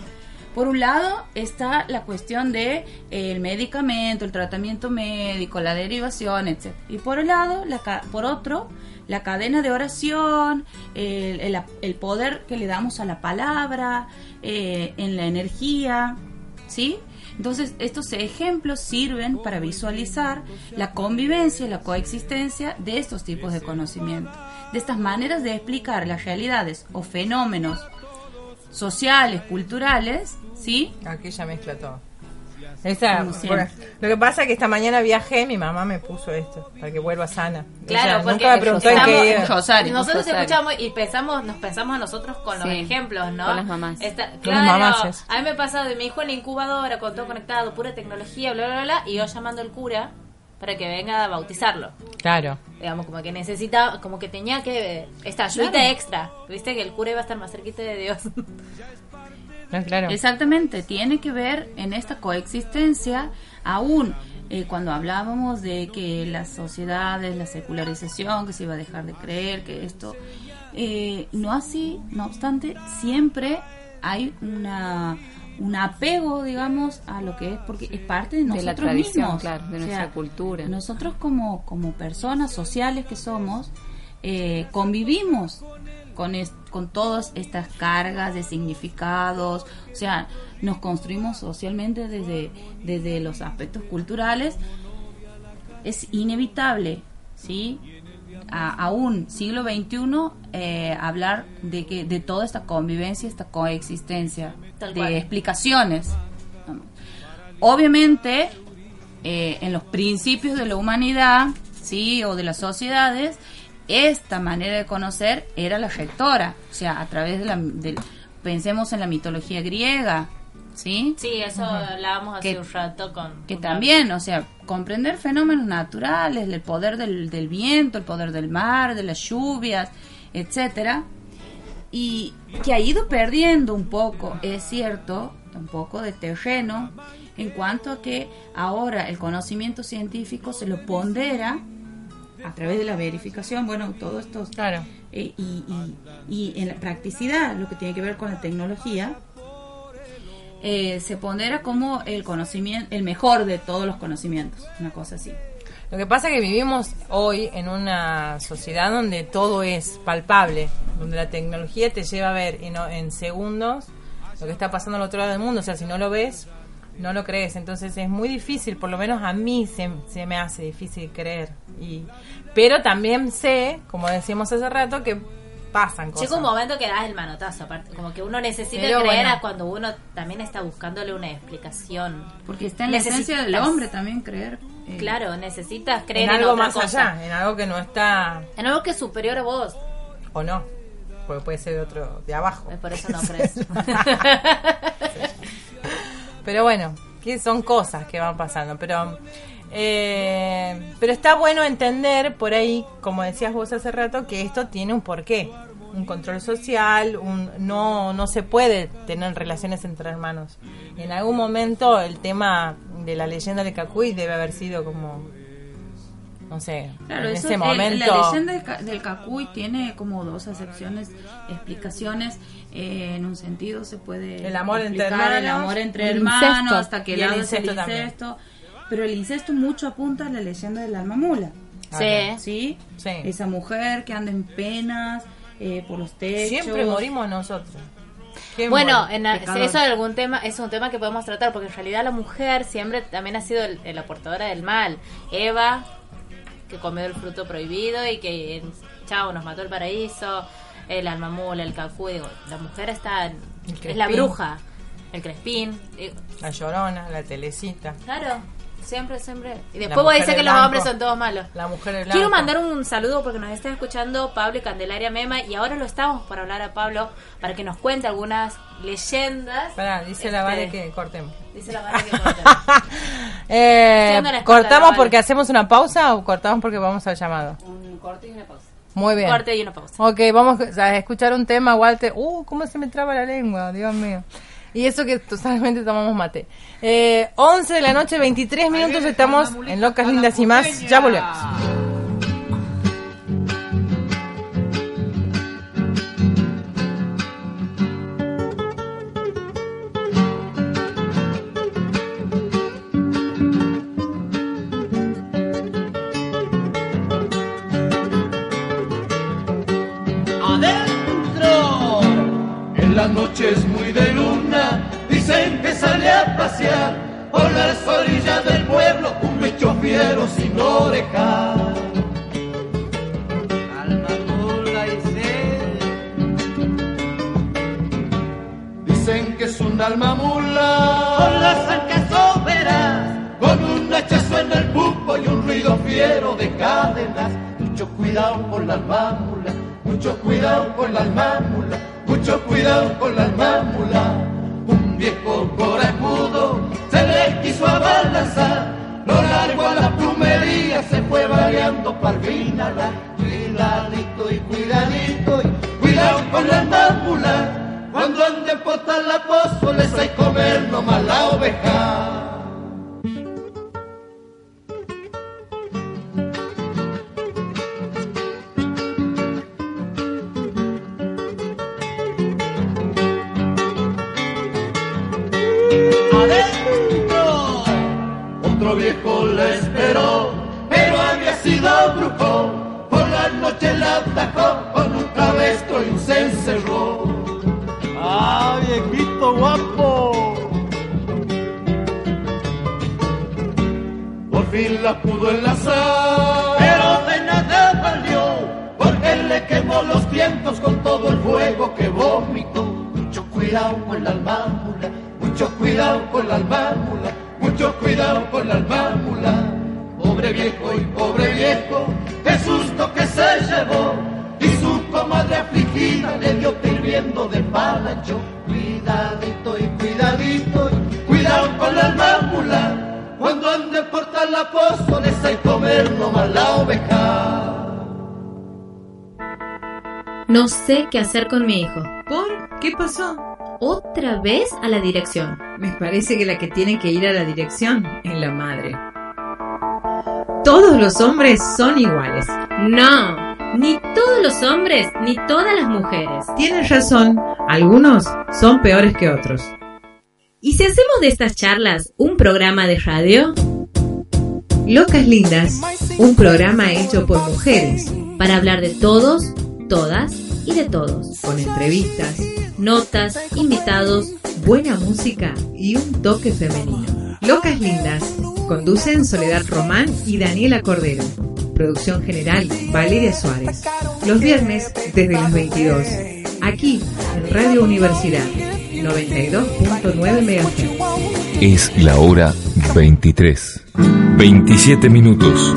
Por un lado está la cuestión de eh, el medicamento, el tratamiento médico, la derivación, etc. Y por el lado, la ca- por otro, la cadena de oración, el, el- el poder que le damos a la palabra, eh, en la energía, ¿sí? Entonces, estos ejemplos sirven para visualizar la convivencia y la coexistencia de estos tipos de conocimiento, de estas maneras de explicar las realidades o fenómenos sociales, culturales, ¿sí? Aquí ya mezcla todo. Esa- bueno, lo que pasa es que esta mañana viajé, mi mamá me puso esto para que vuelva sana. Claro, Ella porque nunca me preguntó en qué iba. Rosario. nosotros Rosario. escuchamos y pensamos, nos pensamos a nosotros con los Sí, ejemplos, ¿no? con las mamás. Esta- Con claro, las mamases. a mí me pasa de mi hijo en la incubadora, con todo conectado, pura tecnología, bla, bla, bla, y yo llamando al cura para que venga a bautizarlo. Claro. Digamos, como que necesita, como que tenía que, esta ayuda Claro. extra. Viste que el cura iba a estar más cerquita de Dios. No, claro. Exactamente, tiene que ver en esta coexistencia, aún eh, cuando hablábamos de que las sociedades, la secularización, que se iba a dejar de creer, que esto, eh, no así, no obstante, siempre hay una un apego, digamos, a lo que es, porque es parte de De la nosotros tradición, mismos. claro, de O nuestra sea, cultura. Nosotros como, como personas sociales que somos, eh, convivimos con, es- con todas estas cargas de significados, o sea, nos construimos socialmente desde, desde los aspectos culturales. Es inevitable, ¿sí? A, aún siglo XXI eh, hablar de que de toda esta convivencia, esta coexistencia Tal de cual. explicaciones. Obviamente, eh, en los principios de la humanidad, sí, o de las sociedades, esta manera de conocer era la rectora, o sea, a través de la, del- pensemos en la mitología griega, sí, Sí, eso hablábamos hace Que- un rato con... que también, o sea, comprender fenómenos naturales, el poder del, del viento, el poder del mar, de las lluvias, etcétera, y que ha ido perdiendo un poco, es cierto, un poco de terreno en cuanto a que ahora el conocimiento científico se lo pondera a través de la verificación, bueno, todo esto. Claro. y, y- y en la practicidad, lo que tiene que ver con la tecnología, eh, se pondera como el conocimiento, el mejor de todos los conocimientos, una cosa así. Lo que pasa es que vivimos hoy en una sociedad donde todo es palpable, donde la tecnología te lleva a ver en, en segundos lo que está pasando al otro lado del mundo. O sea, si no lo ves, no lo crees. Entonces es muy difícil, por lo menos a mí se, se me hace difícil creer. Y, pero también sé, como decíamos hace rato, que pasan cosas. Llega un momento que das el manotazo, aparte, como que uno necesita Pero creer bueno. a cuando uno también está buscándole una explicación. Porque está en la esencia del hombre también creer. eh, Claro, necesitas creer en en, algo otra más cosa. allá, en algo que no está En algo que es superior a vos. o no. Porque puede ser de otro, de abajo. Por eso no crees. Pero bueno, que son cosas que van pasando. Pero, eh, pero está bueno entender por ahí, como decías vos hace rato, que esto tiene un porqué. Un control social, un, no, no se puede tener relaciones entre hermanos. En algún momento el tema de la leyenda de Cacuy debe haber sido como, no sé, Claro, en eso, ese el- momento... la leyenda del, del Cacuy tiene como dos acepciones, explicaciones. eh, en un sentido se puede El amor entre explicar el hermanos, amor entre el hermanos, hasta que el el incesto. Pero el incesto mucho apunta a la leyenda del alma mula. Sí. ¿Sí? Esa mujer que anda en penas eh, por los techos. Siempre morimos nosotros. ¿Quién Bueno, en eso es algún tema, es un tema que podemos tratar porque en realidad la mujer siempre también ha sido el- la portadora del mal. Eva, que comió el fruto prohibido y que chao nos mató el paraíso, el alma mula, el cacú, digo, la mujer está es la bruja, el crespín, digo, La llorona, la telecita. claro, siempre, siempre. Y después vos mujer decís de que los hombres son todos malos. La mujer Quiero mandar un saludo porque nos está escuchando Pablo y Candelaria Mema y ahora lo estamos por hablar a Pablo para que nos cuente algunas leyendas. Pará, dice la Este, Vale que cortemos. Dice la Vale que cortemos. Eh, ¿Cortamos Vale. porque hacemos una pausa o cortamos porque vamos al llamado? Un corte y una pausa. Muy bien. Corte y una pausa. Ok, vamos a escuchar un tema, Walter. Uh, cómo se me traba la lengua, Dios mío. Y eso que totalmente tomamos mate. Eh, 11 de la noche, 23 minutos, estamos en Locas Lindas y más. Ya volvemos. Pasear por las orillas del pueblo un bicho fiero sin oreja. Alma mula y Dicen que es un alma mula con las ancas soberas, con un hachazo en el pulpo y un ruido fiero de cadenas. Mucho cuidado con la alma mula, mucho cuidado con la alma mula, mucho cuidado con la alma mula. Un viejo parvínala. Cuidadito y cuidadito y cuidado con la alma mula. Cuando ande por la pozo les hay comer nomás la oveja. Qué hacer con mi hijo. ¿Por? ¿Qué pasó? otra vez a la dirección. Me parece que la que tiene que ir a la dirección es la madre. Todos los hombres son iguales. No, ni todos los hombres ni todas las mujeres. Tienes razón, algunos son peores que otros. ¿Y si hacemos de estas charlas un programa de radio? Locas Lindas, un programa hecho por mujeres, Para hablar de todos, todas y de todos. con entrevistas, Notas, invitados, buena música y un toque femenino. Locas Lindas, conducen Soledad Román y Daniela Cordero. Producción general, Valeria Suárez. Los viernes desde las 22. Aquí, en Radio Universidad, 92.9 MHz. Es la hora 23. 27 minutos.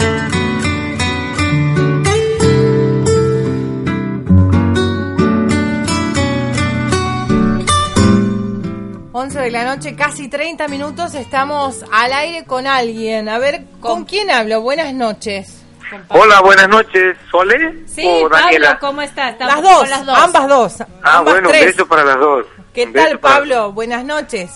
De la noche, casi 30 minutos, estamos al aire con alguien. A ver, ¿con quién hablo? Buenas noches. Hola, buenas noches. ¿Sole Sí, o Daniela? Pablo, ¿cómo estás? Estamos Las dos, con las dos. ambas dos. ah, ambas bueno, un tres. beso para las dos. ¿Qué Un tal, para- Pablo? Buenas noches.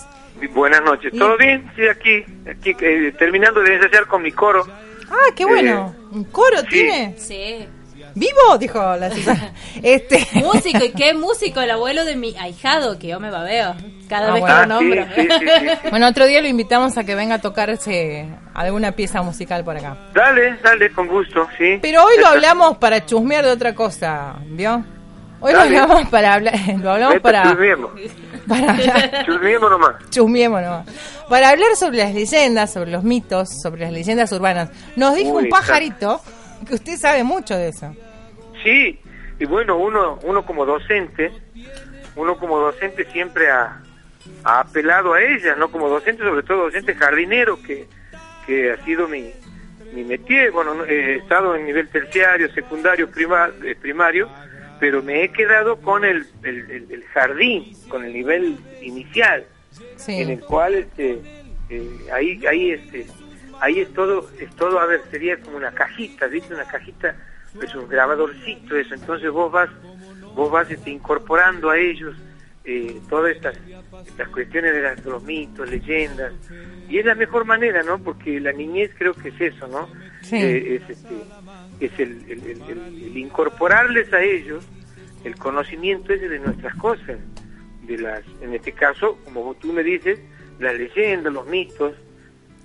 Buenas noches. ¿Todo bien? Sí, aquí, aquí eh, terminando de ensayar con mi coro. Ah, qué bueno. ¿Un coro sí. tiene? Sí. ¿Vivo? Dijo la Susana. Este. Músico, ¿y qué músico? El abuelo de mi ahijado, que yo me babeo cada Ah, vez bueno. que lo nombro. sí, sí, sí, sí. Bueno, otro día lo invitamos a que venga a tocarse alguna pieza musical por acá. Dale, dale, con gusto, sí. Pero hoy lo hablamos para chusmear de otra cosa, ¿vio? Hoy lo hablamos para hablar, lo hablamos Vete, para, chusmeemos. para hablar, Chusmeemos nomás. chusmeemos nomás. Para hablar sobre las leyendas, sobre los mitos, sobre las leyendas urbanas. Nos dijo Uy, un pajarito que usted sabe mucho de eso. Sí, y bueno, uno, uno como docente, uno como docente siempre ha, ha apelado a ellas, ¿no? Como docente, sobre todo docente jardinero, que, que ha sido mi, mi métier. Bueno, no- he estado en nivel terciario, secundario, prima- eh, primario, pero me he quedado con el, el, el- el jardín, con el nivel inicial, en el cual este, eh, ahí, ahí, este, ahí es todo, es todo, a ver, sería como una cajita, ¿viste? Una cajita, es un grabadorcito eso, entonces vos vas, vos vas este, incorporando a ellos eh, todas estas, estas cuestiones de, las- de los mitos, leyendas, y es la mejor manera, ¿no? Porque la niñez creo que es eso, ¿no? Sí. Eh, es este, es el, el- el- el- el incorporarles a ellos el conocimiento ese de nuestras cosas, de las, en este caso, como tú me dices, las leyendas, los mitos,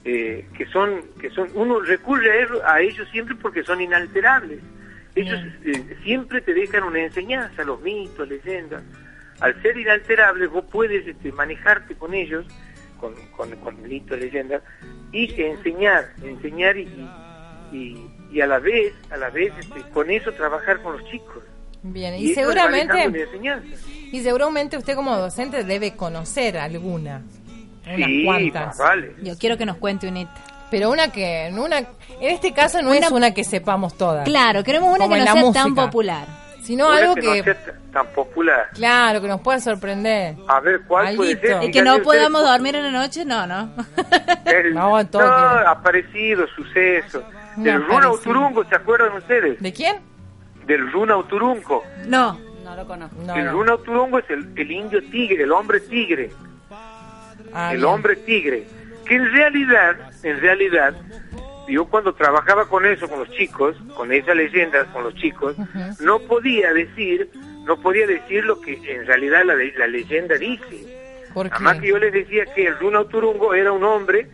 eh, que son, que son, uno recurre a ellos, a ellos siempre porque son inalterables. Ellos eh, siempre te dejan una enseñanza, los mitos, leyendas. Al ser inalterables, vos puedes este, manejarte con ellos, con, con, con mitos, leyendas, y enseñar, enseñar y, y, y a la vez, a la vez, este, con eso trabajar con los chicos. Bien, Y seguramente, y seguramente usted como docente debe conocer alguna, unas Sí, cuantas. vale. Yo quiero que nos cuente unita. Pero una que, una, en este caso no es una que sepamos todas. Claro, queremos una que no sea tan popular. Sino Una algo que que, no sea tan popular. claro, que nos pueda sorprender. A ver, ¿cuál puede Alguito. ser? Y que no podamos dormir en la noche, no, no. el- No, no, todo que- aparecido, suceso. No, Del Runa. Uturungo, ¿se acuerdan ustedes? ¿De quién? Del Runa Uturungo. No. No lo conozco. No, el no. Runa Uturungo es el, el indio tigre, el hombre tigre. Ah, el hombre tigre. Que en realidad, en realidad, yo cuando trabajaba con eso, con los chicos, con esas leyendas, con los chicos, no podía decir, no podía decir lo que en realidad la, la leyenda dice. ¿Por Además que yo les decía que el Runa Uturungo era un hombre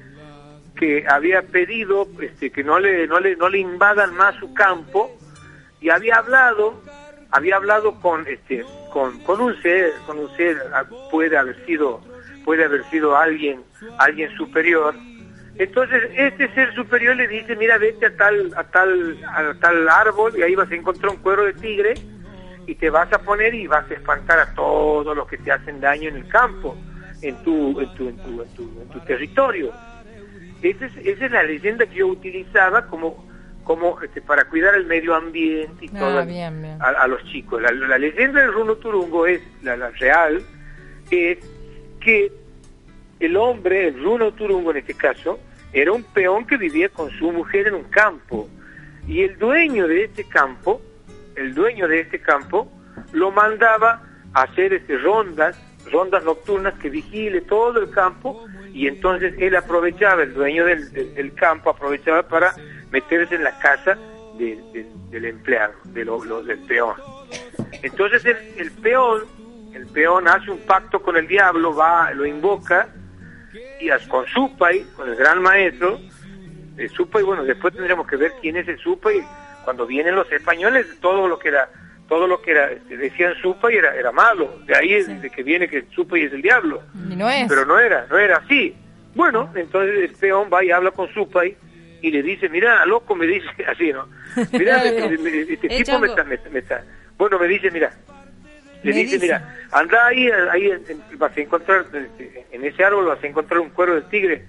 que había pedido este, que no le, no le, no le invadan más su campo y había hablado, había hablado con este, con, con un ser, con un ser, ah, puede haber sido, puede haber sido alguien, alguien superior. Entonces este ser superior le dice, mira, vete a tal, a tal, a tal árbol y ahí vas a encontrar un cuero de tigre y te vas a poner y vas a espantar a todos los que te hacen daño en el campo, en tu, en tu, en tu, en tu, en tu territorio. Esa es, esa es la leyenda que yo utilizaba como, como este, para cuidar el medio ambiente y Ah, todo bien, bien. a, a los chicos. La, la leyenda del Runo Turungo es, la, la real, es que el hombre, el Runo Turungo en este caso, era un peón que vivía con su mujer en un campo. Y el dueño de este campo, el dueño de este campo, lo mandaba a hacer este, rondas rondas nocturnas que vigile todo el campo y entonces él aprovechaba, el dueño del, campo aprovechaba para meterse en la casa de- de- del empleado, de lo- lo- del peón. Entonces el, el peón, el peón hace un pacto con el diablo, va, lo invoca y con Supay, con el gran maestro, de Supay, bueno, después tendríamos que ver quién es el Supay. Cuando vienen los españoles, todo lo que era, todo lo que era, este, decían Supay era, era malo. De ahí es de que viene que Supay es el diablo. No es. Pero no era, no era así. Bueno, entonces el peón va y habla con Supay y le dice, mira, loco, me dice así, ¿no? Mira, me- este Eh, tipo me está, me, me está... Bueno, me dice, mira, le Me dice, dice. mira, anda ahí, ahí vas a encontrar, en ese árbol vas a encontrar un cuero de tigre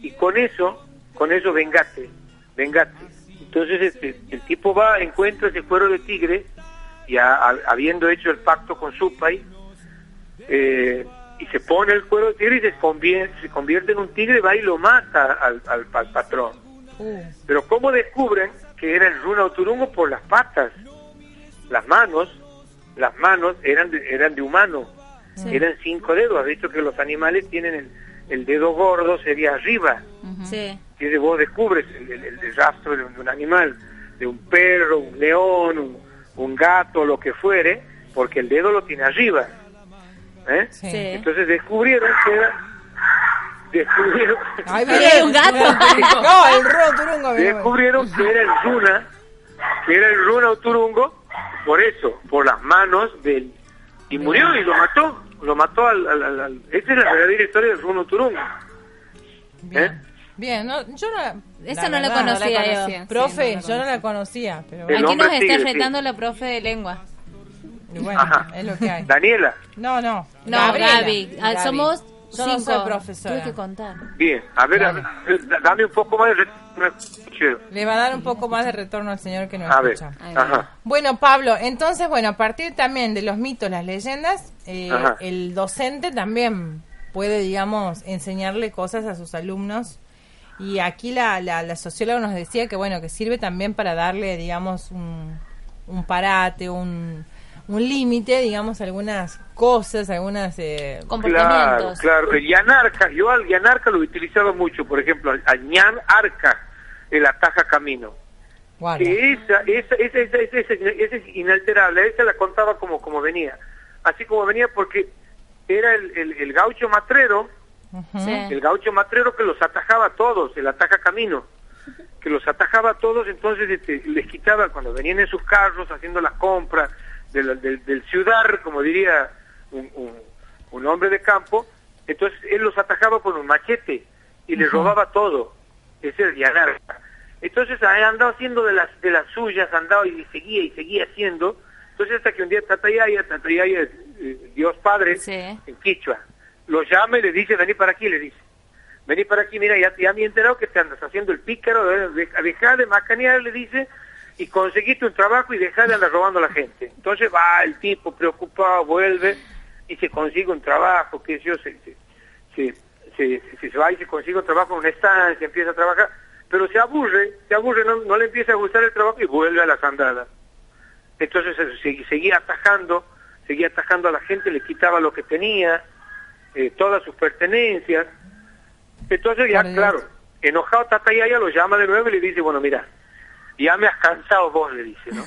y con eso, con eso vengate, vengate. Entonces este, el tipo va, encuentra ese cuero de tigre, ya ha- habiendo hecho el pacto con Supay, eh, y se pone el cuero de tigre y se convierte, se convierte en un tigre, va y lo mata al, al, al patrón. Uh, Pero ¿cómo descubren que era el runa oturungo? Por las patas, las manos, las manos eran de, eran de humano, eran cinco dedos. Has visto que los animales tienen el, el dedo gordo, sería arriba. Sí. Si vos descubres el, el- el rastro de un, de un animal, de un perro, un león, un, un gato, lo que fuere, porque el dedo lo tiene arriba. ¿Eh? sí. Sí. Entonces descubrieron que era... Descubrieron, Ay, un gato. No, el turungo. descubrieron que era el runa, que era el runa oturungo, por eso, por las manos del... Y murió y lo mató, lo mató al... al- al- al- Esa es la verdadera historia del runa oturungo. ¿Eh? Bien, no, yo no, Esa no la verdad, conocía yo. conocía. Profe, Sí, no la yo no la conocía, pero El Aquí nos está tigre, sí. retando la profe de lengua. bueno, Ajá. es lo que hay. Daniela, No, no. No, Gabriela. Gaby. Ah, Gaby. Somos Yo no cinco. soy profesora. Tuve que contar. bien, a ver, a ver, dame un poco más de... Le va a dar un poco más de retorno al señor que nos A ver, escucha. ajá. Bueno, Pablo, entonces, bueno, a partir también de los mitos, las leyendas, eh, el docente también puede, digamos, enseñarle cosas a sus alumnos. Y aquí la, la, la socióloga nos decía que, bueno, que sirve también para darle, digamos, un, un parate, un, un límite, digamos, a algunas cosas, algunas... Eh, Claro, Comportamientos. claro. El yanarca, yo al yanarca lo he utilizado mucho, por ejemplo, al, al ñan arca, el ataja camino. Que esa, esa, esa, esa, esa, esa- esa es inalterable, esa la contaba como, como venía. Así como venía porque era el, el, el gaucho matrero, el gaucho matrero que los atajaba a todos, el ataja camino, que los atajaba a todos, entonces este, les quitaba cuando venían en sus carros haciendo las compras del, del, del ciudad, como diría un, un, un hombre de campo, entonces él los atajaba con un machete y les robaba todo, ese es el yanarca. Entonces ahí andaba haciendo de las de las suyas, andaba y seguía y seguía haciendo, entonces hasta que un día Tatayaya, Tatayaya es eh, Dios Padre, Sí. en Quichua, lo llama y le dice, vení para aquí, le dice. Vení para aquí, mira, ya, ya me he enterado que te andas haciendo el pícaro, eh, deja de macanear, le dice, y conseguiste un trabajo y deja de andar robando a la gente. Entonces va el tipo preocupado, vuelve y se consigue un trabajo, que yo se, se, se, se, va y se consigue un trabajo en una estancia, empieza a trabajar, pero se aburre, se aburre, no, no le empieza a gustar el trabajo y vuelve a las andadas. Entonces se- seguía atajando, seguía atajando a la gente, le quitaba lo que tenía, eh, todas sus pertenencias. Entonces ya, claro, enojado Tatayaya lo llama de nuevo y le dice, bueno, mira, ya me has cansado vos, le dice, ¿no?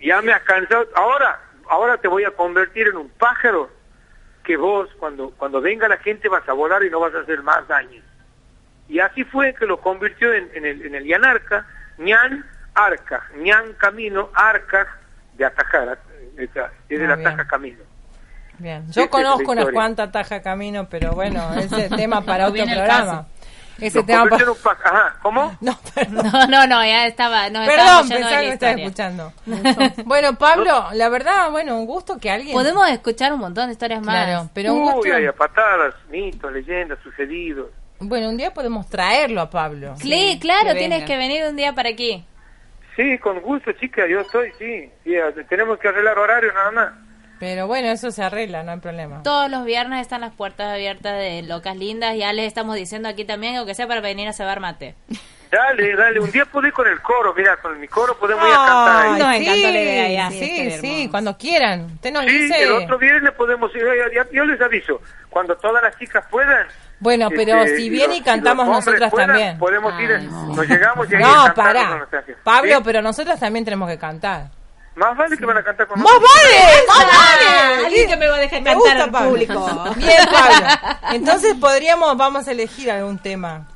ya me has cansado, ahora, ahora te voy a convertir en un pájaro que vos cuando, cuando venga la gente vas a volar y no vas a hacer más daño. Y así fue que lo convirtió en, en el, en el Yanarca, ñan arca, ñan camino, arca de atajar, es el Muy ataja camino. Bien, yo conozco unas cuantas taja camino, pero bueno, ese tema para otro programa. Ese tema un. Ajá, ¿cómo? No. No, no, no, ya estaba. Perdón, pensaba que estaba escuchando. bueno, Pablo, la verdad, bueno, un gusto que alguien... Podemos escuchar un montón de historias más. Claro, pero un gusto... Uy, hay a patadas, mitos, leyendas, sucedidos. Bueno, un día podemos traerlo a Pablo. Sí, claro, que tienes que venir un día para aquí. Sí, con gusto, chica, yo estoy, sí. sí tenemos que arreglar horario nada más. Pero bueno, eso se arregla, no hay problema. Todos los viernes están las puertas abiertas de Locas Lindas. Ya les estamos diciendo aquí también, aunque sea para venir a cebar mate. Dale, dale, un día puedo ir con el coro, mira, con mi coro podemos ir a cantar ahí. Ay, Nos sí, encantó la idea, ya. Sí, Sí, sí, cuando quieran. Usted nos Sí, dice. el otro viernes podemos ir, yo les aviso, cuando todas las chicas puedan. Bueno, pero este, si y viene los- y cantamos hombres nosotras puedan, también. Podemos ir, nos llegamos y No, pará. Pablo, ¿Sí? pero nosotras también tenemos que cantar. Más vale que van a cantar con ¡Más vale! ¡Más vale! Alguien que me va a dejar Me cantar gusta, al público. Bien, Pablo. Entonces podríamos, vamos a elegir algún tema.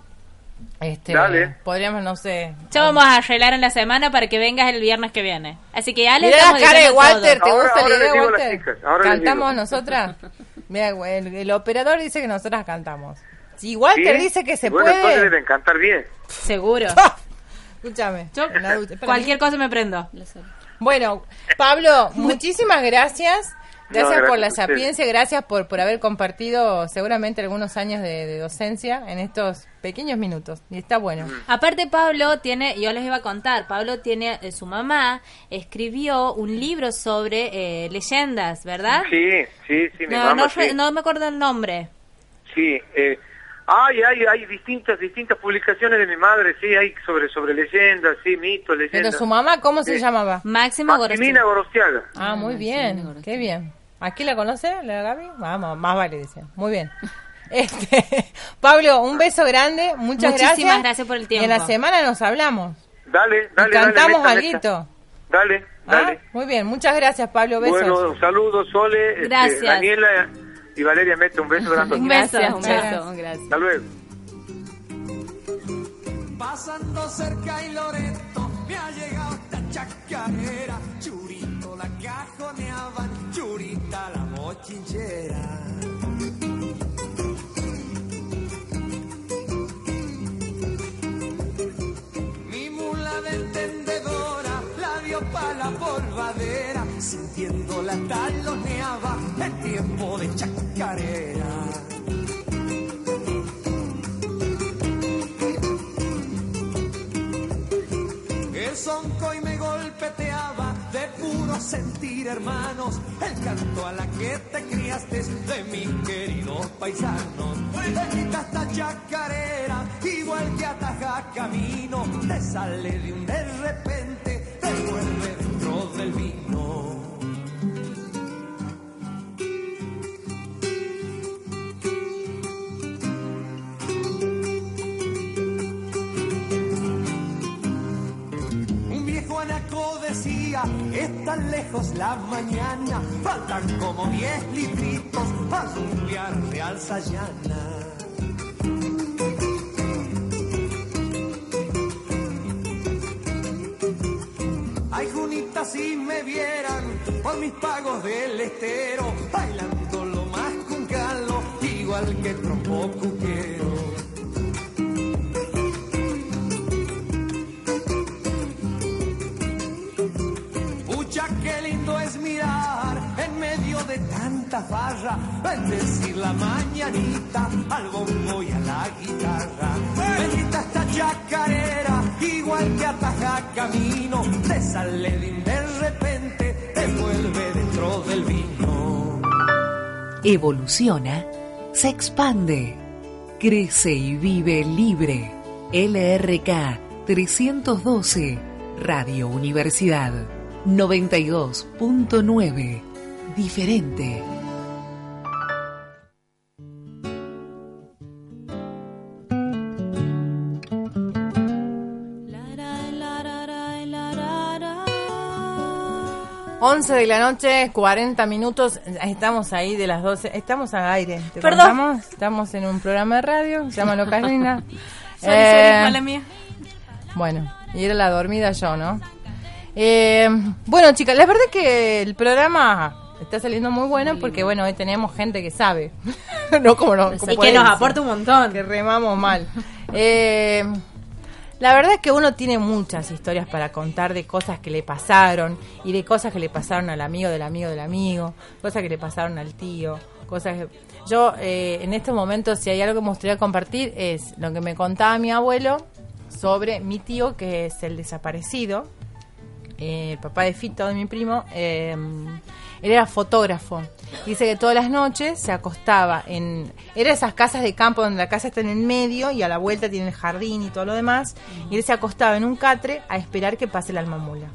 Este, Dale. Podríamos, no sé. Ya vamos a arreglar en la semana para que vengas el viernes que viene. Así que ya le Mira estamos la cara de Walter, todo. ¿te gusta ahora la idea, Walter? ¿Cantamos nosotras? Mira, el, el operador dice que nosotras cantamos. Si Walter ¿Sí? dice que se bueno, puede... deben cantar bien. Seguro. Escúchame. Yo la ducha, cualquier cosa me prendo. Bueno, Pablo, muchísimas gracias. Gracias gracias por la sapiencia, gracias por, por haber compartido seguramente algunos años de, de docencia en estos pequeños minutos. Y está bueno. Aparte Pablo tiene, yo les iba a contar, Pablo tiene, eh, su mamá escribió un libro sobre eh, leyendas, ¿verdad? Sí, sí, sí, mi no, mamá, no, sí. no me acuerdo el nombre. Sí, eh, hay, hay, hay distintas, distintas publicaciones de mi madre, sí, hay sobre, sobre leyendas, sí, mitos, Pero leyendas. su mamá, ¿cómo se Sí. llamaba? Máxima Maximina Gorostiaga. Ah, muy bien, qué bien. ¿Aquí la conoce, la Gaby? Vamos, más vale, decía. Muy bien. Este, Pablo, un beso grande, muchas Muchísimas gracias. gracias por el Y tiempo. en la semana nos hablamos. Dale, dale, y cantamos dale. alguito. Dale, ¿Ah? dale. Muy bien, muchas gracias, Pablo. Besos. Bueno, saludos, Sole, este, Gracias. Daniela y Valeria Mete, un beso grande. Un beso, Gracias, un beso. Gracias. Hasta luego. Pasando cerca y Loreto, me ha llegado esta chacarera. Churito la cajoneaban, churita la mochinchera. Sintiendo la taloneaba el tiempo de chacarera. El sonco y me golpeteaba de puro sentir, hermanos. El canto a la que te criaste de mis queridos paisanos. Bendita esta chacarera, igual que ataja camino. Te sale de un de repente, te vuelve dentro del vino. Tan lejos la mañana, faltan como diez litritos para rumbear de alza llana. Ay, Junita, si me vieran por mis pagos del estero, bailando lo más con calo, igual que trompo cuquero. Farra, bendecir la mañanita al bombo y a la guitarra. Bendita esta chacarera, igual que ataja camino, te sale de repente, te vuelve dentro del vino. Evoluciona, se expande, crece y vive libre. LRK 312, Radio Universidad 92.9, diferente. Once de la noche, 40 minutos. Estamos ahí de las 12. Estamos al aire. ¿Te Perdón. contamos? Estamos en un programa de radio. Se llama Loca Linda. Sorry, Eh, sorry, mala mía. Bueno, y era la dormida yo, ¿no? Eh, bueno, chicas, la verdad es que el programa está saliendo muy bueno porque, bueno, hoy tenemos gente que sabe. no como no, como Y que pueden nos decir, aporta un montón. Que remamos mal. Eh, la verdad es que uno tiene muchas historias para contar de cosas que le pasaron y de cosas que le pasaron al amigo del amigo del amigo, cosas que le pasaron al tío, cosas que... Yo eh, en estos momentos si hay algo que me gustaría compartir es lo que me contaba mi abuelo sobre mi tío que es el desaparecido, eh, el papá de Fito, de mi primo, eh, él era fotógrafo. Dice que todas las noches se acostaba en... Era esas casas de campo donde la casa está en el medio y a la vuelta tiene el jardín y todo lo demás. Y él se acostaba en un catre a esperar que pase la almamula.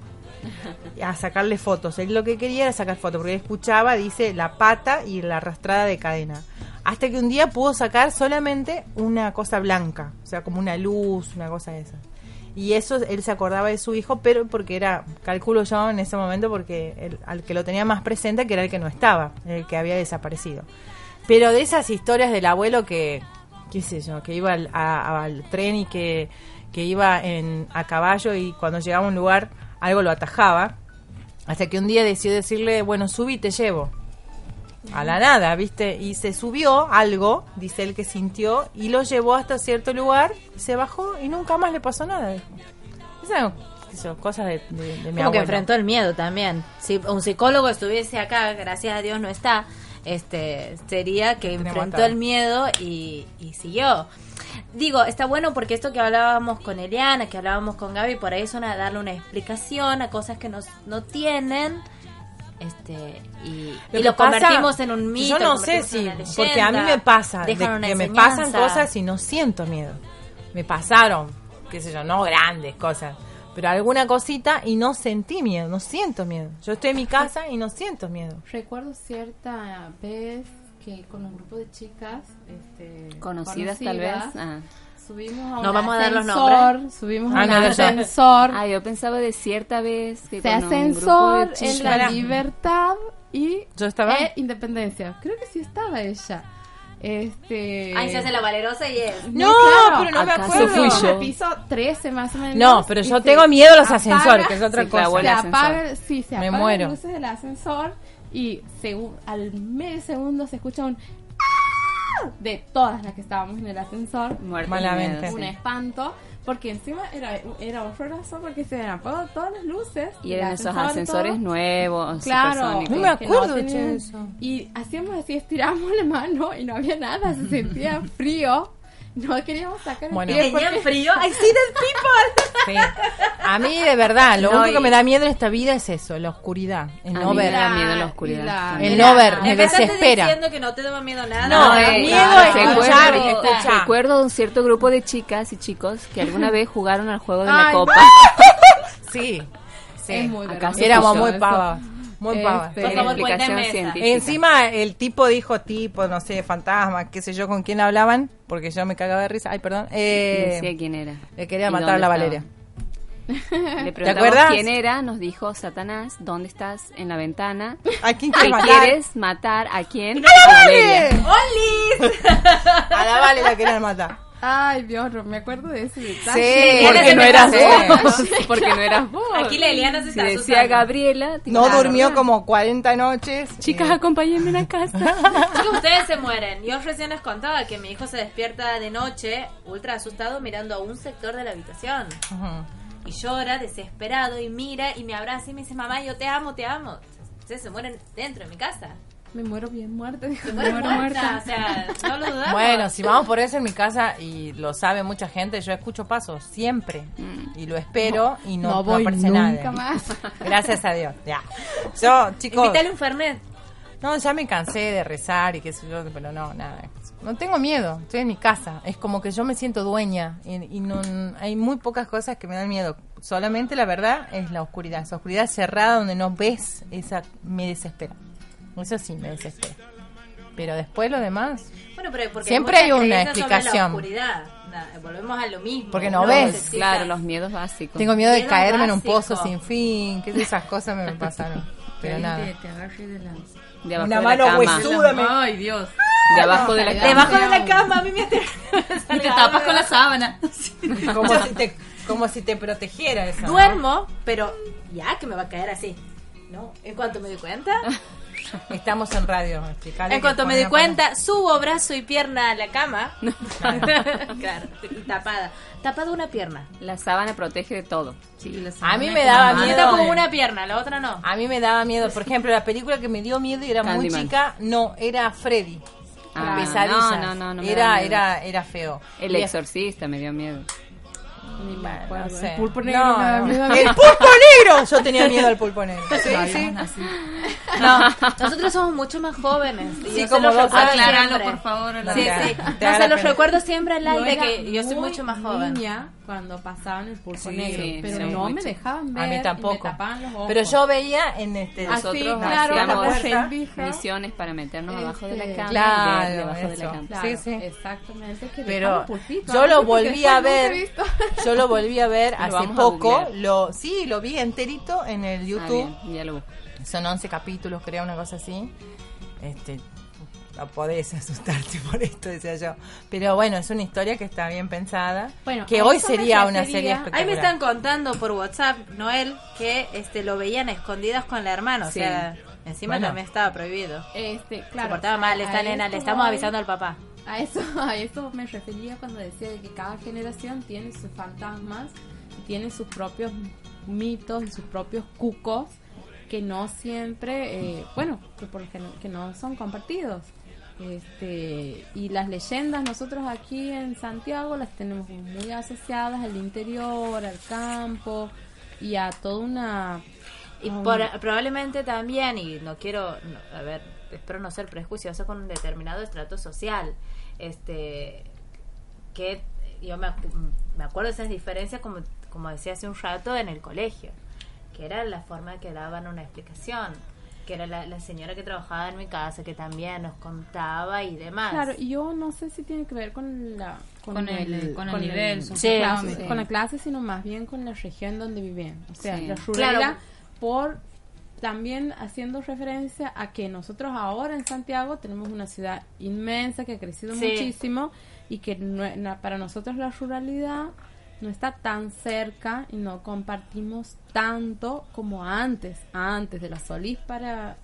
A sacarle fotos. Él lo que quería era sacar fotos, porque él escuchaba, dice, la pata y la arrastrada de cadena. Hasta que un día pudo sacar solamente una cosa blanca, o sea, como una luz, una cosa de esa. Y eso él se acordaba de su hijo, pero porque era, calculo yo en ese momento, porque el, al que lo tenía más presente, que era el que no estaba, el que había desaparecido. Pero de esas historias del abuelo que, qué sé yo, que iba al, a- al tren y que, que iba en, a caballo y cuando llegaba a un lugar algo lo atajaba, hasta que un día decidió decirle, bueno, subí, te llevo. A la nada, ¿viste? Y se subió algo, dice él que sintió, y lo llevó hasta cierto lugar, se bajó y nunca más le pasó nada. sé yo, cosas de, de, de mi Como que enfrentó el miedo también. Si un psicólogo estuviese acá, gracias a Dios no está, este sería que enfrentó el miedo y, y siguió. Digo, está bueno porque esto que hablábamos con Eliana, que hablábamos con Gaby, por ahí son a darle una explicación a cosas que nos, no tienen. Este, y, Lo y que lo pasa- convertimos en un mito. Yo no sé si, leyenda, porque a mí me pasa, de que me pasan cosas y no siento miedo. Me pasaron, qué sé yo, no grandes cosas, pero alguna cosita y no sentí miedo, no siento miedo. Yo estoy en mi casa y no siento miedo. Recuerdo cierta vez que con un grupo de chicas este, Conocidas, tal vez. Ah. Subimos a No un vamos a dar los ascensor, nombres. subimos Ah, a un no, no, yo- ascensor Ah, yo pensaba de cierta vez que un grupo ascensor de en la libertad y Yo estaba. e independencia. Creo que sí estaba ella. Este Ahí se hace la valerosa y es. No, claro. pero no me ¿Acaso acuerdo. fui yo? piso 13 más o menos. No, pero yo se tengo miedo a los apaga- ascensores, que es otra se cosa. se ascensor. apaga, sí, se Me apagan muero. las luces del ascensor y al medio segundo se escucha un ¡Ah! De todas las que estábamos en el ascensor. De Malamente. Un sí. espanto, porque encima era, era horroroso porque se habían apagado todas las luces. Y eran esos ascensor, ascensores todo. nuevos, Claro. No me acuerdo de tenían- eso. Y hacíamos así, estiramos la mano y no había nada, se sentía frío. No queríamos sacar el Bueno. pie ¿Tenían porque- frío? I see the people. Sí. A mí, de verdad, lo No, único y- que me da miedo en esta vida es eso, la oscuridad. El A no mí me ver. da La- miedo la oscuridad. la-. El no ver, me desespera. diciendo que no te daba miedo nada. No, eh, miedo claro, es escuchar, recuerdo, escuchar. recuerdo de un cierto grupo de chicas y chicos que alguna vez jugaron al juego de la Ay, copa. Sí, sí. Es muy ¿Acaso vergonzoso Éramos muy pavas, muy. Este, Tiene favor, explicación científica. Encima el tipo dijo tipo, no sé, fantasma, qué sé yo, con quién hablaban, porque yo me cagaba de risa. Ay, perdón. Eh, Decía quién era. le quería ¿Y matar a la? Valeria. Le preguntamos acuerdas? quién era, nos dijo Satanás, ¿dónde estás en la ventana? ¿A quién ¿Qué quieres matar? quieres matar a quién? A Valeria. A la Vale la querían matar. Ay, Dios, no me acuerdo de ese Sí, detalle. porque no eras vos. Sí, porque no eras vos. Aquí la Eliana se Si está decía asustando. Gabriela, No durmió como 40 noches. Chicas, Eh, acompáñenme a la casa. Chicos, ustedes se mueren. Yo recién les contaba que mi hijo se despierta de noche, ultra asustado, mirando a un sector de la habitación. Y llora, desesperado, y mira y me abraza y me dice, mamá, yo te amo, te amo. Ustedes se mueren dentro de mi casa. Me muero bien muerta. dijo, Me muero muerta. muerta. O sea, no lo dudamos. Bueno, si vamos por eso en mi casa, y lo sabe mucha gente, yo escucho pasos siempre. Y lo espero y no, No no voy aparece nunca nadie. más. Gracias a Dios. Ya. Yo, chicos. Invítale un Fernet. No, ya me cansé de rezar y qué sé yo, pero no, nada. No tengo miedo, estoy en mi casa. Es como que yo me siento dueña y, y no, hay muy pocas cosas que me dan miedo. Solamente la verdad es la oscuridad. Esa oscuridad cerrada donde no ves, esa me desespera. Eso sí me desespera. Pero después lo demás, Bueno, pero porque Siempre hay una explicación. La oscuridad. Nada, volvemos a lo mismo. Porque no ves. necesitas- Claro, los miedos básicos. tengo miedo de caerme en un pozo sin fin. Que esas cosas me pasaron. Pero nada. Te, te agarré de la... De abajo Una de la mano cama. huesuda me- Ay, Dios. De abajo de la cama. Debajo de la cama, a mí me Y te tapas con la sábana. Como si te, como si te protegiera. ¿no? Duermo, pero ya que me va a caer así. No, en cuanto me di cuenta, Estamos en radio. explicale en cuanto me di cuenta, subo brazo y pierna a la cama. claro, y tapada. Tapada una pierna. La sábana protege de todo. A mí me daba A mí miedo. tapo una pierna, la otra no. A mí me daba miedo. Por ejemplo, la película que me dio miedo y era muy chica, no, era Freddy. Ah, no, no, no, no era, era, era feo. El Y- exorcista me dio miedo. Ni me acuerdo. no sé. El pulpo negro No, no. El pulpo negro. Yo tenía miedo al pulpo negro. Sí, sí. nacido. No, nosotros somos mucho más jóvenes. Y Sí, yo como años. Aclaralo, por favor, a la- Sí, sí. No, se la los recuerdo siempre al aire que yo soy mucho más joven. niña cuando pasaban el pulpo Sí, negro, pero sí, no me chico. dejaban ver A mí y me tampoco. tapaban los ojos. Pero yo veía en este. Así, Nosotros claro, hacíamos misiones para meternos abajo de la Este, cama claro, y ver debajo de la cama. Claro, Sí, sí. Exactamente. Que Pero pulpito. yo lo volví a ver. Yo lo volví a ver hace poco. Lo, sí, lo vi enterito en el Ah, YouTube. bien, ya lo busco. Son 11 capítulos, creo, una cosa así. Este, no podés asustarte por esto, decía yo. Pero bueno, es una historia que está bien pensada. Bueno, que a hoy sería una serie Ahí espectacular. Ahí me están contando por WhatsApp, Noel, que este lo veían a escondidas con la hermana. O Sí. sea, encima Bueno. también estaba prohibido. Este, Se claro. portaba mal esta a nena, le estamos avisando al papá. A eso, a eso me refería cuando decía de que cada generación tiene sus fantasmas tiene sus propios mitos y sus propios cucos que no siempre, eh, bueno, que, por que no son compartidos. Este, y las leyendas nosotros aquí en Santiago las tenemos muy asociadas al interior, al campo y a toda una... Y por- probablemente también, y no quiero, no, a ver, espero no ser prejuicioso con un determinado estrato social, este, que yo me, me acuerdo de esas diferencias, como, como decía hace un rato, en el colegio, que era la forma que daban una explicación, que era la, la señora que trabajaba en mi casa, que también nos contaba y demás. Claro, yo no sé si tiene que ver con la Con el- con el nivel sí, clase, con la clase, sino más bien con la región donde vivían. O sea, Sí. la ruralidad Claro. por también haciendo referencia a que nosotros ahora en Santiago tenemos una ciudad inmensa que ha crecido Sí. muchísimo y que no- na- para nosotros la ruralidad no está tan cerca y no compartimos tanto como antes. Antes de la Solís para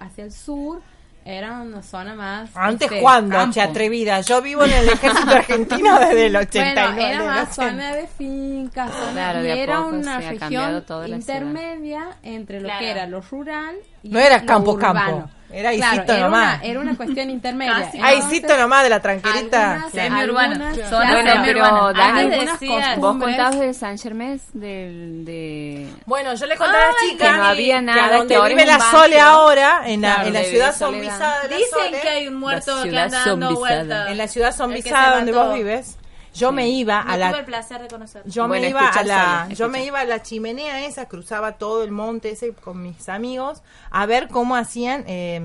hacia el sur era una zona más Antes, este, ¿cuándo? campo. Atrevida. Yo vivo en el ejército argentino desde el 89. Bueno, era más 80. zona de fincas, zona- Claro, y de a era poco una región intermedia entre lo Claro. que era lo rural y No era lo campo, urbano. campo. Era ahí Claro, nomás. Una, era una cuestión intermedia. Entonces, cito nomás de la tranquilita. algunas- Semi-urbana. Bueno, pero. Dani, decían- vos contabas de San Germán, del, de... Bueno, yo le conté a la chica que no había que nada, a donde que ahora vive la. Sole ahora, en la, en la ciudad zombizada de la Dicen que hay un muerto que anda dando vueltas. en la ciudad zombizada donde vos vives, yo me iba a la tuve el placer de conocer. Yo Bueno, me iba a la, yo me iba a la chimenea esa, cruzaba todo el monte ese con mis amigos a ver cómo hacían eh,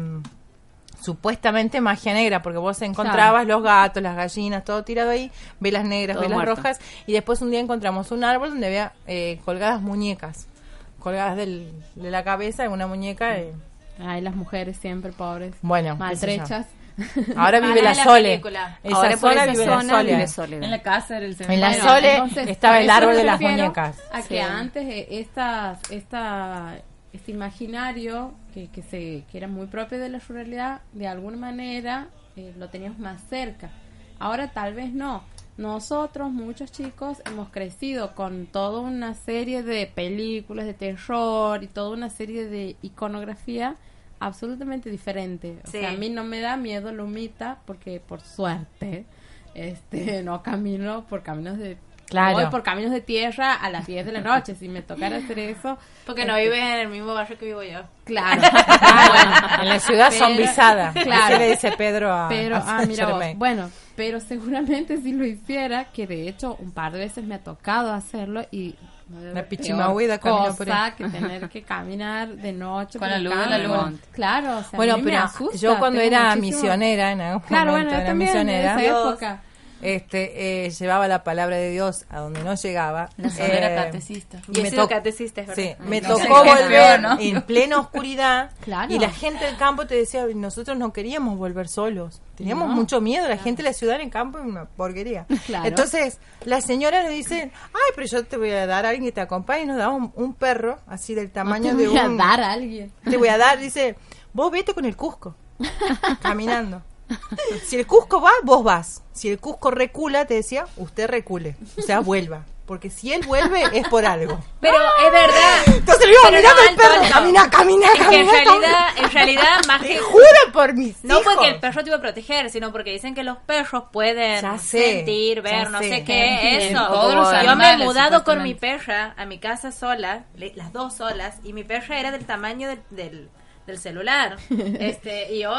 supuestamente magia negra, porque vos encontrabas los gatos, las gallinas, todo tirado ahí, velas negras, Todo velas muerto. rojas, y después un día encontramos un árbol donde había eh, colgadas muñecas, colgadas del- de la cabeza de una muñeca. eh, Ay, las mujeres siempre pobres, Bueno, maltrechas. Ahora vive Ah, la la Sole. película. Esa Ahora vive la Sole. vive. En la casa del En la Bueno, Sole entonces, estaba el árbol de las muñecas. A Sí. que antes eh, estas, esta, este imaginario que, que, se, que era muy propio de la ruralidad, de alguna manera eh, lo teníamos más cerca. Ahora tal vez no. Nosotros, muchos chicos, hemos crecido con toda una serie de películas de terror y toda una serie de iconografía absolutamente diferente. O Sí. sea, a mí no me da miedo Lumita porque por suerte este no camino por caminos de Claro. voy por caminos de tierra a las 10 de la noche si me tocara hacer eso Porque no este, vives en el mismo barrio que vivo yo. claro Ah, bueno. En la ciudad Pero- zombizada. claro. Así le dice Pedro a, pero a ah mira vos, bueno pero seguramente si lo hiciera que de hecho un par de veces me ha tocado hacerlo y haber pichimahuida caminó por cosa ahí. que tener que caminar de noche Con la luz de la luna. claro o sea, a Bueno, mí me pero asusta, yo cuando era muchísimo- misionera, en algún claro momento bueno yo era también misionera, en esa época este, eh, llevaba la palabra de Dios a donde no llegaba. La Sole era Eh, catecista. y he me tocó- catecista, es verdad. Sí, me no sé tocó volver en plena oscuridad Claro. y la gente del campo te decía, nosotros no queríamos volver solos, teníamos No. mucho miedo, la gente de la ciudad en el campo es una porquería. Claro. Entonces, la señora nos dice, ay, pero yo te voy a dar a alguien que te acompañe y nos daba un, un perro así del tamaño no de te voy a un... dar a alguien Te voy a dar, dice, vos vete con el Cusco, caminando. Si el Cusco va, vos vas. Si el Cusco recula, te decía, usted recule. O sea, vuelva. porque si él vuelve es por algo. Pero es verdad. Entonces le Pero mirá no, el perro, camina, camina, Es que en camina, realidad, en realidad, más Te que. juro por mis No hijos. porque el perro te iba a proteger, sino porque dicen que los perros pueden sé, sentir, ver, no sé. sé qué, eso. Yo me he mudado con mi perra a mi casa sola, le- las dos solas, y mi perra era del tamaño del, del, del celular. este Y yo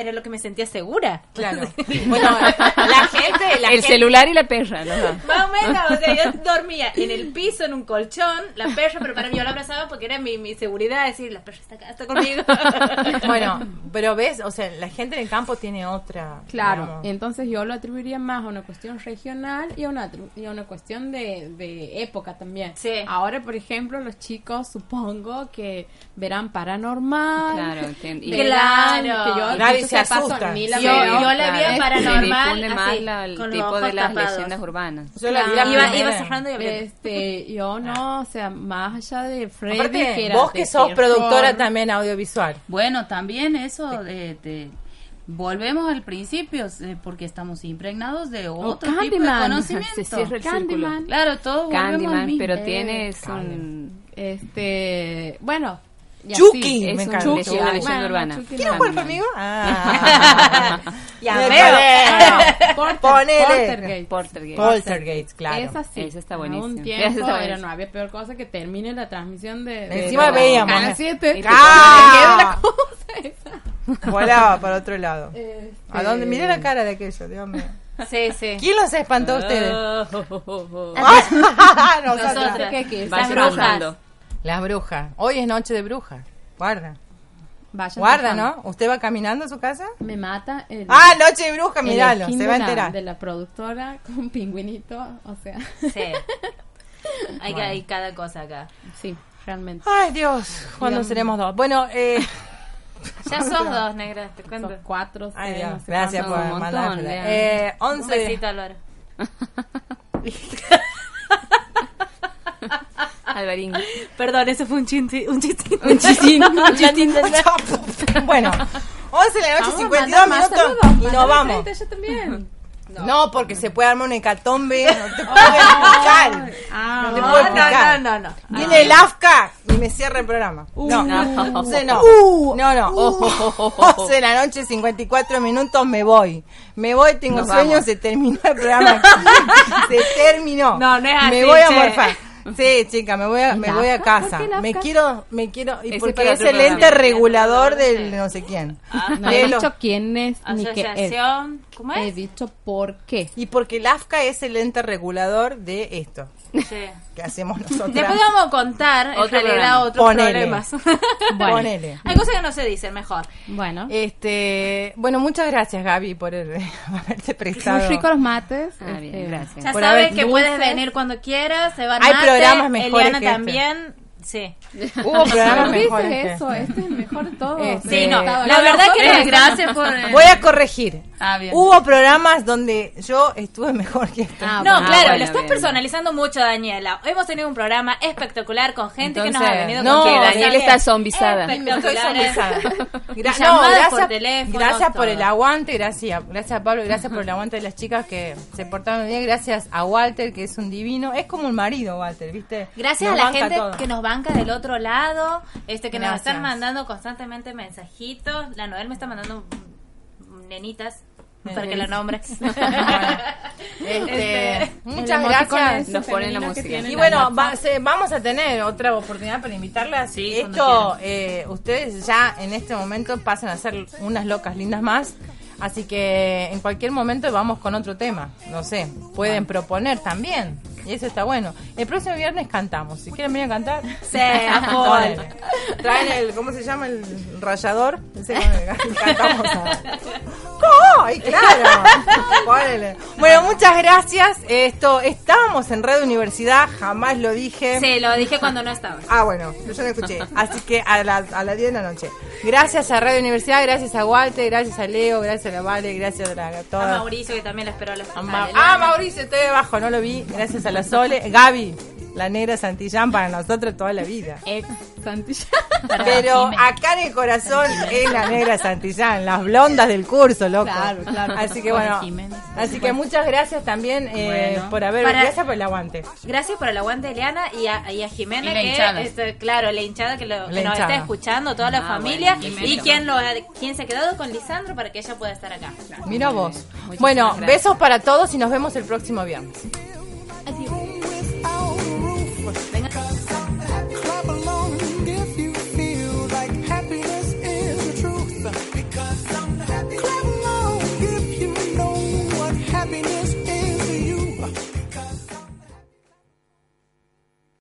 era lo que me sentía segura. Claro. Bueno, la gente, la el gente- celular y la perra, dos. Más o menos, o sea, yo dormía en el piso, en un colchón, la perra, pero para mí yo la abrazaba porque era mi, mi seguridad, decir, la perra está acá, está conmigo. Bueno, pero ves, o sea, la gente en el campo tiene otra. Claro, digamos. entonces yo lo atribuiría más a una cuestión regional y a una, y a una cuestión de, de época también. Sí. Ahora, por ejemplo, los chicos supongo que verán paranormal. Claro, entiendo. Y- verán Claro. que yo dicho se sea paso, asusta. ni la Yo- yo la vi en Claro, paranormal, así, la- el con los tipo de las tapados. leyendas urbanas. Yo la vi la iba, iba cerrando y abriendo. Este, yo no, o sea, más allá de Freddy, Aparte, que era vos que sos productora también audiovisual. Bueno, también eso de, de- volvemos al principio eh, porque estamos impregnados de otro tipo de Candyman. conocimiento. Se cierra el Candyman. círculo. Claro, todo volvemos al Candyman, mismo. pero Eh, tienes un... Este, bueno. Y Chucky, me es un encanta. leyenda, Chucky. leyenda Bueno, urbana. Chucky ¿Quieres jugar conmigo? Ah. Ya veo. parece. Porter- Ponele. Poltergeist. Poltergeist. Poltergeist, claro. Es así. Esa está buenísima. Un Esa tiempo está era, buenísima. no había peor cosa que termine la transmisión de. de- Encima de- veíamos, Canal ¿eh? 7. Ah. Volaba para otro lado. ¿A dónde? Miré la cara de aquello, Dios mío. Sí, sí. ¿Quién los espantó a ustedes? Nosotras. Nosotras. ¿Qué, qué? Las brujas. Las brujas. Hoy es noche de brujas. Guarda. Vayan Guarda. ¿no? ¿Usted va caminando a su casa? Me mata el. Ah, noche de bruja, skin Se de va a la- enterar. De la productora con pingüinito, o sea. Sí. Hay, que, hay cada cosa acá. Sí, realmente. Ay, Dios. ¿Cuándo Digamos. seremos dos? Bueno, eh... Ya sos dos, negra, te cuento. Son cuatro, Ay, Dios. Gracias por un. Lea. Eh, Un 11 besito, Álvaro. Alvarín. Perdón, eso fue un chiste. Un chiste. Un chistín. Un chistín. bueno, 11 de la noche, Vamos a 52 mandar más minutos y nos vamos. yo también. No. porque se puede armar un hecatombe. No te puedo explicar. Ah, No te No, puedo no, explicar. no, no, no. Viene el AFCA y me cierra el programa. no, no. Entonces no. no, no. 11 de la noche, 54 minutos, me voy. Me voy, tengo sueño, vamos. se terminó el programa. se terminó. No, no es así, Me voy a morfar. Sí, chica, me voy a, me ¿El voy a casa. Me quiero, me quiero, y Ese porque para es otro el ente programa. regulador del no sé quién. No De he lo- dicho quién es ni qué es. Asociación. ¿Cómo He es? dicho por qué. Y porque el AFCA es el ente regulador de esto Sí. que hacemos nosotros. Después vamos a contar, en Otro realidad, programa. otros Ponele. problemas. Bueno. Ponele. Hay cosas que no se dicen, mejor. Bueno. Este, bueno, muchas gracias Gaby por el- haberte prestado. Muy ricos los mates. Ah, bien, este, gracias. Ya Por sabes que dulces. puedes venir cuando quieras. Se van Hay mate, programas mejores Eliana que este. Sí. Hubo programas ¿No mejores. dices eso? este. Este es el mejor de todos. Este, Sí, no. Eh, La verdad que Eh, no. gracias por... eh, Voy a corregir. Ah, bien. Hubo programas donde yo estuve mejor que este. Ah, No, bueno. claro, bueno, lo estás bien. personalizando mucho, Daniela. Hemos tenido un programa espectacular con gente que nos ha venido no, con Que cosas Daniel está zombizada. Estoy espectaculares. zombizada. Gra- Y no, gracias, por teléfono, gracias por el aguante, gracias, gracias a Pablo, gracias por el aguante de las chicas que se portaron bien, gracias a Walter que es un divino, es como un marido Walter, ¿viste? Gracias Nos a la gente todo. que nos banca del otro lado, este que nos Gracias. están mandando constantemente mensajitos. La Noel me está mandando nenitas para que la nombre. Este, muchas El emoticón gracias. Nos ponen la música. Y bueno, va- se- vamos a tener otra oportunidad para invitarlas. Sí, Esto, eh, ustedes ya en este momento pasan a ser unas locas lindas más. Así que en cualquier momento vamos con otro tema. No sé, pueden proponer también. Y eso está bueno. El próximo viernes cantamos. Si quieren venir a cantar, Sí. Ponele. Traen el, ¿cómo se llama? El rallador. Ese cantamos a... ¡Oh! ¡Ay, claro! Bueno, muchas gracias. Esto, estábamos en Red Universidad, jamás lo dije. Sí, lo dije cuando no estabas. Ah, bueno, yo no escuché. Así que a, la, a las 10 de la noche. Gracias a Radio Universidad, gracias a Walter, gracias a Leo, gracias a la Vale, gracias a, la, a A todas. Mauricio que también la esperó a la A Ma- final. ah, Mauricio, estoy abajo, no lo vi. Gracias a la Sole. Gaby, la negra Santillán para nosotros toda la vida. Ex Santillán. Pero acá en el corazón es la negra Santillán, las blondas del curso, loco. Claro, claro. Así que bueno, así que muchas gracias también eh, Bueno. por haber, Para- gracias por el aguante. Gracias por el aguante Eliana y a, y a Jimena, Y la que este, claro, la hinchada que, lo- que La nos hinchada. está escuchando, toda la Ah, familia, bueno, y quien, lo, quien se ha quedado con Lisandro para que ella pueda estar acá. Mira vos. Muchísimas Bueno, gracias. besos para todos y nos vemos el próximo viernes. Adiós. never stay.